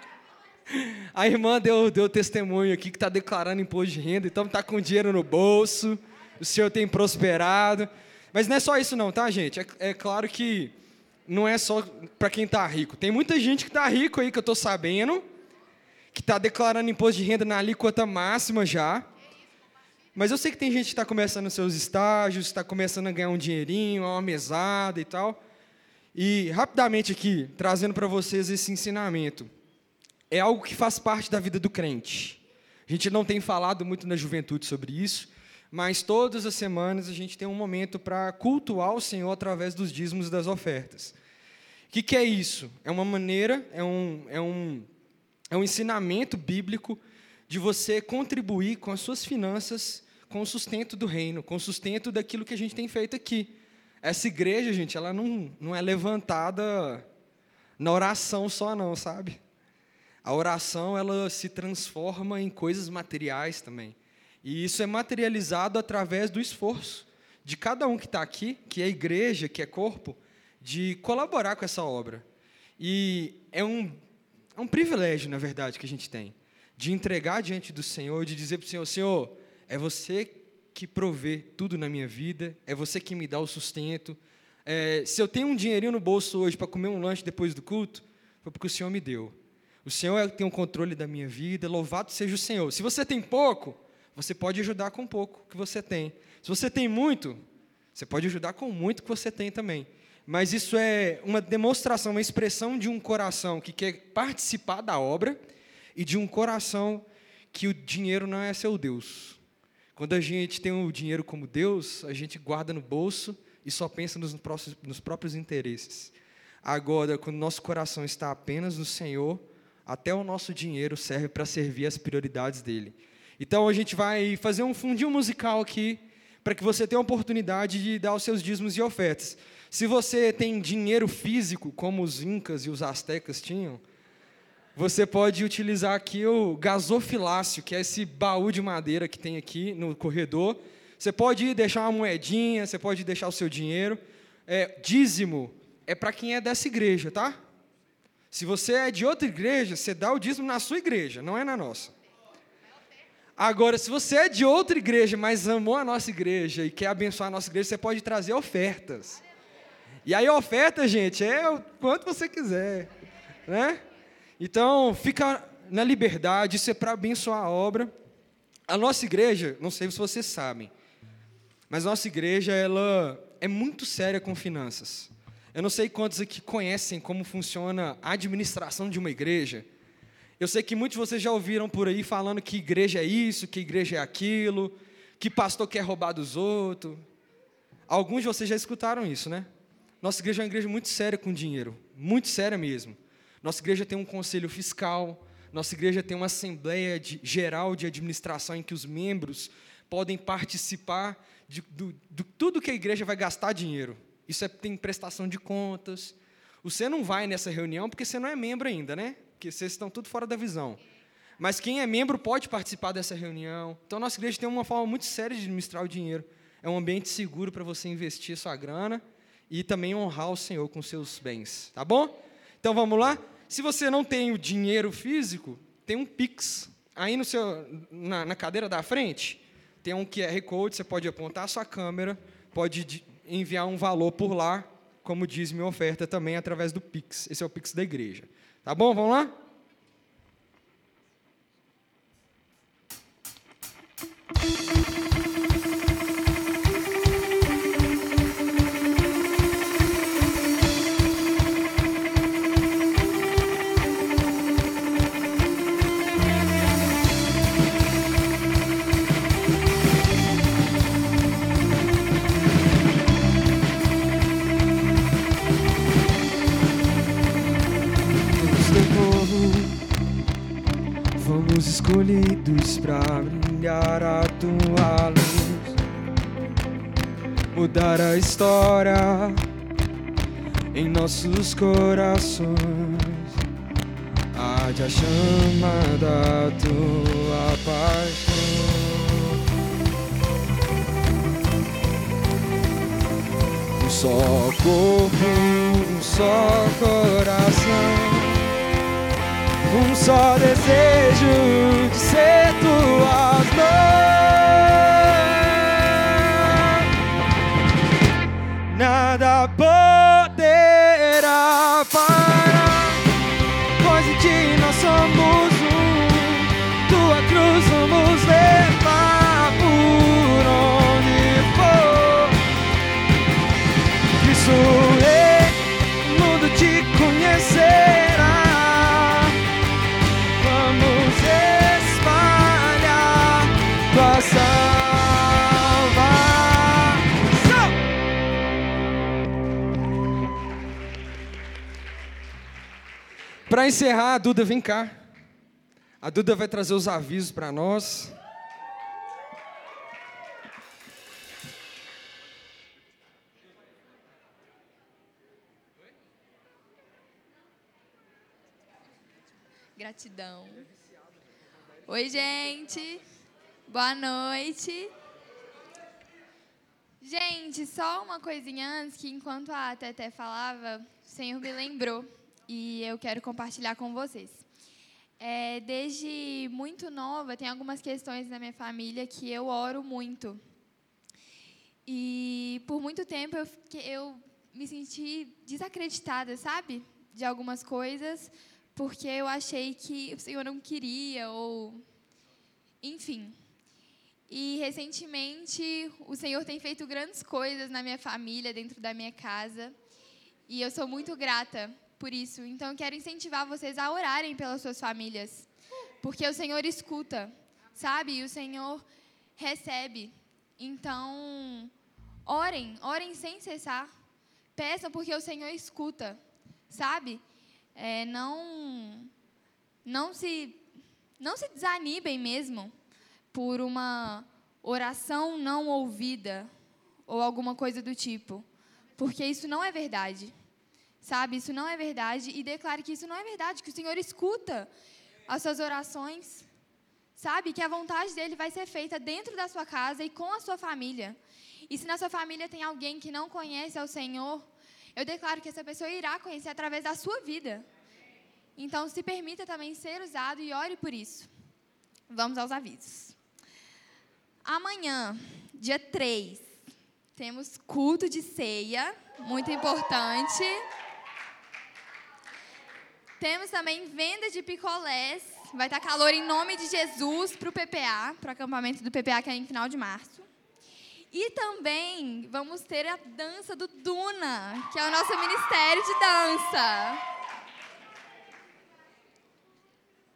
A irmã deu, deu testemunho aqui que está declarando imposto de renda, então está com dinheiro no bolso, o senhor tem prosperado. Mas não é só isso não, tá, gente? É, é claro que não é só para quem está rico. Tem muita gente que está rico aí, que eu estou sabendo, que está declarando imposto de renda na alíquota máxima já. Mas eu sei que tem gente que está começando seus estágios, está começando a ganhar um dinheirinho, uma mesada e tal. E rapidamente aqui, trazendo para vocês esse ensinamento é algo que faz parte da vida do crente. A gente não tem falado muito na juventude sobre isso, mas todas as semanas a gente tem um momento para cultuar o Senhor através dos dízimos e das ofertas. O que, que é isso? É uma maneira, é um, é, um, é um ensinamento bíblico de você contribuir com as suas finanças, com o sustento do reino, com o sustento daquilo que a gente tem feito aqui. Essa igreja, gente, ela não, não é levantada na oração só, não, sabe? A oração ela se transforma em coisas materiais também. E isso é materializado através do esforço de cada um que está aqui, que é igreja, que é corpo, de colaborar com essa obra. E é um, é um privilégio, na verdade, que a gente tem, de entregar diante do Senhor, de dizer para o Senhor: Senhor, é você que provê tudo na minha vida, é você que me dá o sustento. É, se eu tenho um dinheirinho no bolso hoje para comer um lanche depois do culto, foi porque o Senhor me deu. O Senhor é tem o controle da minha vida, louvado seja o Senhor. Se você tem pouco, você pode ajudar com pouco que você tem. Se você tem muito, você pode ajudar com muito que você tem também. Mas isso é uma demonstração, uma expressão de um coração que quer participar da obra e de um coração que o dinheiro não é seu Deus. Quando a gente tem o dinheiro como Deus, a gente guarda no bolso e só pensa nos, nos próprios interesses. Agora, quando nosso coração está apenas no Senhor, até o nosso dinheiro serve para servir as prioridades dele. Então a gente vai fazer um fundinho musical aqui para que você tenha a oportunidade de dar os seus dízimos e ofertas. Se você tem dinheiro físico, como os incas e os astecas tinham, você pode utilizar aqui o gasofilácio, que é esse baú de madeira que tem aqui no corredor. Você pode deixar uma moedinha, você pode deixar o seu dinheiro. É, dízimo é para quem é dessa igreja, tá? Se você é de outra igreja, você dá o dízimo na sua igreja, não é na nossa. Agora, se você é de outra igreja, mas amou a nossa igreja e quer abençoar a nossa igreja, você pode trazer ofertas. E aí, oferta, gente, é o quanto você quiser. Né? Então, fica na liberdade, isso é para abençoar a obra. A nossa igreja, não sei se vocês sabem, mas a nossa igreja ela é muito séria com finanças. Eu não sei quantos aqui conhecem como funciona a administração de uma igreja. Eu sei que muitos de vocês já ouviram por aí falando que igreja é isso, que igreja é aquilo, que pastor quer roubar dos outros. Alguns de vocês já escutaram isso, né? Nossa igreja é uma igreja muito séria com dinheiro, muito séria mesmo. Nossa igreja tem um conselho fiscal, nossa igreja tem uma assembleia de, geral de administração em que os membros podem participar de do, do, tudo que a igreja vai gastar dinheiro. Isso é, tem prestação de contas. Você não vai nessa reunião porque você não é membro ainda, né? Porque vocês estão tudo fora da visão. Mas quem é membro pode participar dessa reunião. Então, nossa igreja tem uma forma muito séria de administrar o dinheiro. É um ambiente seguro para você investir sua grana e também honrar o Senhor com seus bens. Tá bom? Então, vamos lá? Se você não tem o dinheiro físico, tem um Pix. Aí no seu, na, na cadeira da frente, tem um QR Code, você pode apontar a sua câmera, pode enviar um valor por lá, como diz minha oferta também, através do Pix. Esse é o Pix da igreja. Tá bom? Vamos lá? Escolhidos para brilhar a tua luz, mudar a história em nossos corações. Arde a chama da tua paixão. Um só corpo, um só coração um só desejo Encerrar, a Duda, vem cá. A Duda vai trazer os avisos para nós. Gratidão. Oi, gente. Boa noite. Gente, só uma coisinha antes, que enquanto a Teté falava, o Senhor me lembrou e eu quero compartilhar com vocês. É, desde muito nova, tem algumas questões na minha família que eu oro muito. E por muito tempo eu, eu me senti desacreditada, sabe? De algumas coisas, porque eu achei que o Senhor não queria, ou. Enfim. E recentemente o Senhor tem feito grandes coisas na minha família, dentro da minha casa. E eu sou muito grata por isso. Então eu quero incentivar vocês a orarem pelas suas famílias. Porque o Senhor escuta, sabe? E o Senhor recebe. Então, orem, orem sem cessar. Peçam porque o Senhor escuta, sabe? É, não, não se, não se desanimem mesmo por uma oração não ouvida ou alguma coisa do tipo, porque isso não é verdade, sabe? Isso não é verdade e declare que isso não é verdade, que o Senhor escuta as suas orações, sabe? Que a vontade dele vai ser feita dentro da sua casa e com a sua família. E se na sua família tem alguém que não conhece ao Senhor, eu declaro que essa pessoa irá conhecer através da sua vida. Então, se permita também ser usado e ore por isso. Vamos aos avisos. Amanhã, dia 3, temos culto de ceia, muito importante. Temos também venda de picolés. Vai estar calor em nome de Jesus para o PPA, para o acampamento do PPA, que é em final de março. E também vamos ter a dança do Duna, que é o nosso ministério de dança.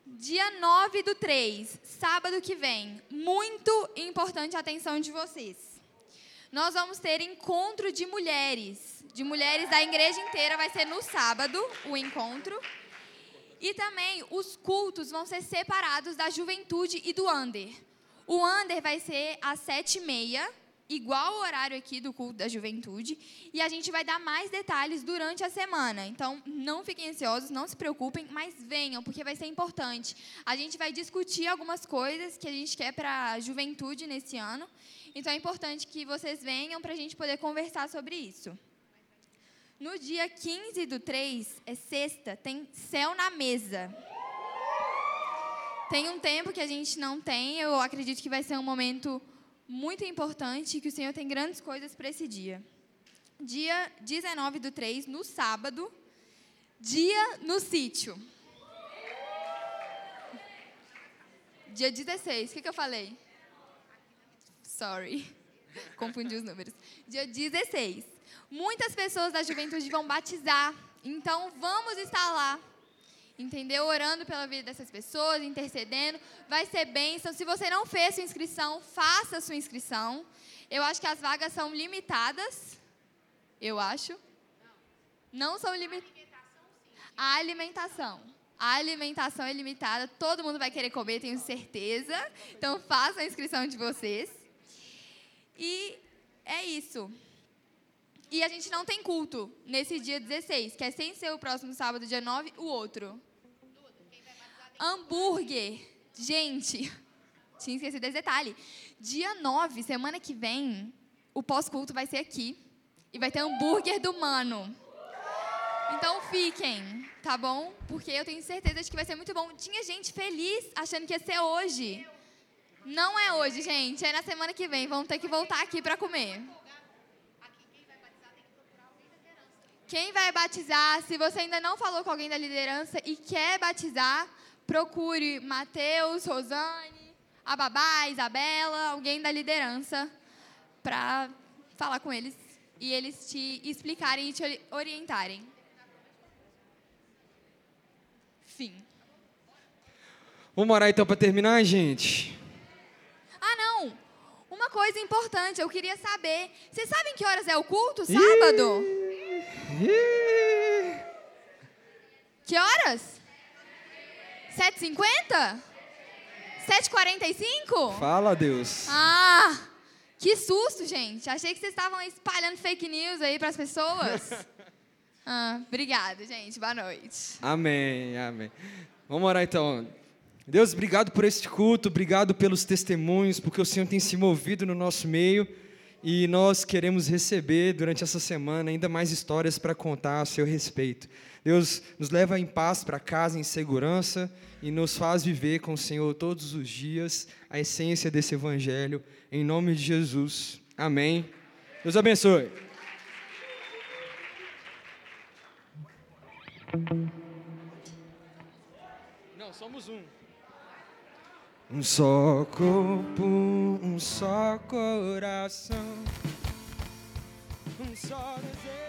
Dia 9 do 3, sábado que vem. Muito importante a atenção de vocês. Nós vamos ter encontro de mulheres. De mulheres da igreja inteira. Vai ser no sábado o encontro. E também os cultos vão ser separados da juventude e do under. O under vai ser às sete e meia, igual o horário aqui do culto da juventude. E a gente vai dar mais detalhes durante a semana. Então, não fiquem ansiosos, não se preocupem, mas venham, porque vai ser importante. A gente vai discutir algumas coisas que a gente quer para a juventude nesse ano. Então, é importante que vocês venham para a gente poder conversar sobre isso. No dia 15 do 3, é sexta, tem céu na mesa. Tem um tempo que a gente não tem, eu acredito que vai ser um momento muito importante, que o Senhor tem grandes coisas para esse dia. Dia 19 do 3, no sábado, dia no sítio. Dia 16, o que, que eu falei? Sorry, confundi os números. Dia 16. Muitas pessoas da juventude vão batizar, então vamos estar lá entendeu? Orando pela vida dessas pessoas, intercedendo. Vai ser bênção. Se você não fez sua inscrição, faça sua inscrição. Eu acho que as vagas são limitadas. Eu acho. Não são limitadas. A alimentação. A alimentação é limitada, todo mundo vai querer comer, tenho certeza. Então façam a inscrição de vocês. E é isso. E a gente não tem culto nesse dia 16, que é sem ser o próximo sábado, dia 9, o outro. Hambúrguer. Gente, tinha esquecido esse detalhe. Dia 9, semana que vem, o pós-culto vai ser aqui. E vai ter hambúrguer do mano. Então fiquem, tá bom? Porque eu tenho certeza de que vai ser muito bom. Tinha gente feliz achando que ia ser hoje. Não é hoje, gente. É na semana que vem. Vamos ter que voltar aqui para comer. Quem vai batizar, se você ainda não falou com alguém da liderança e quer batizar, procure Mateus, Rosane, a Babá, Isabela, alguém da liderança, para falar com eles e eles te explicarem e te orientarem. Fim. Vamos orar então para terminar, gente? Ah, não! Uma coisa importante, eu queria saber. Vocês sabem que horas é o culto, sábado? Ih, Que horas? 7h50? 7h45? Fala, Deus. Ah! Que susto, gente. Achei que vocês estavam espalhando fake news aí para as pessoas. Ah, obrigada, gente. Boa noite. Amém, amém. Vamos orar então. Deus, obrigado por este culto, obrigado pelos testemunhos, porque o Senhor tem se movido no nosso meio e nós queremos receber durante essa semana ainda mais histórias para contar a seu respeito. Deus nos leva em paz para casa, em segurança e nos faz viver com o Senhor todos os dias a essência desse evangelho, em nome de Jesus. Amém. Deus abençoe. Não, somos um. Um só corpo, um só coração, um só desejo.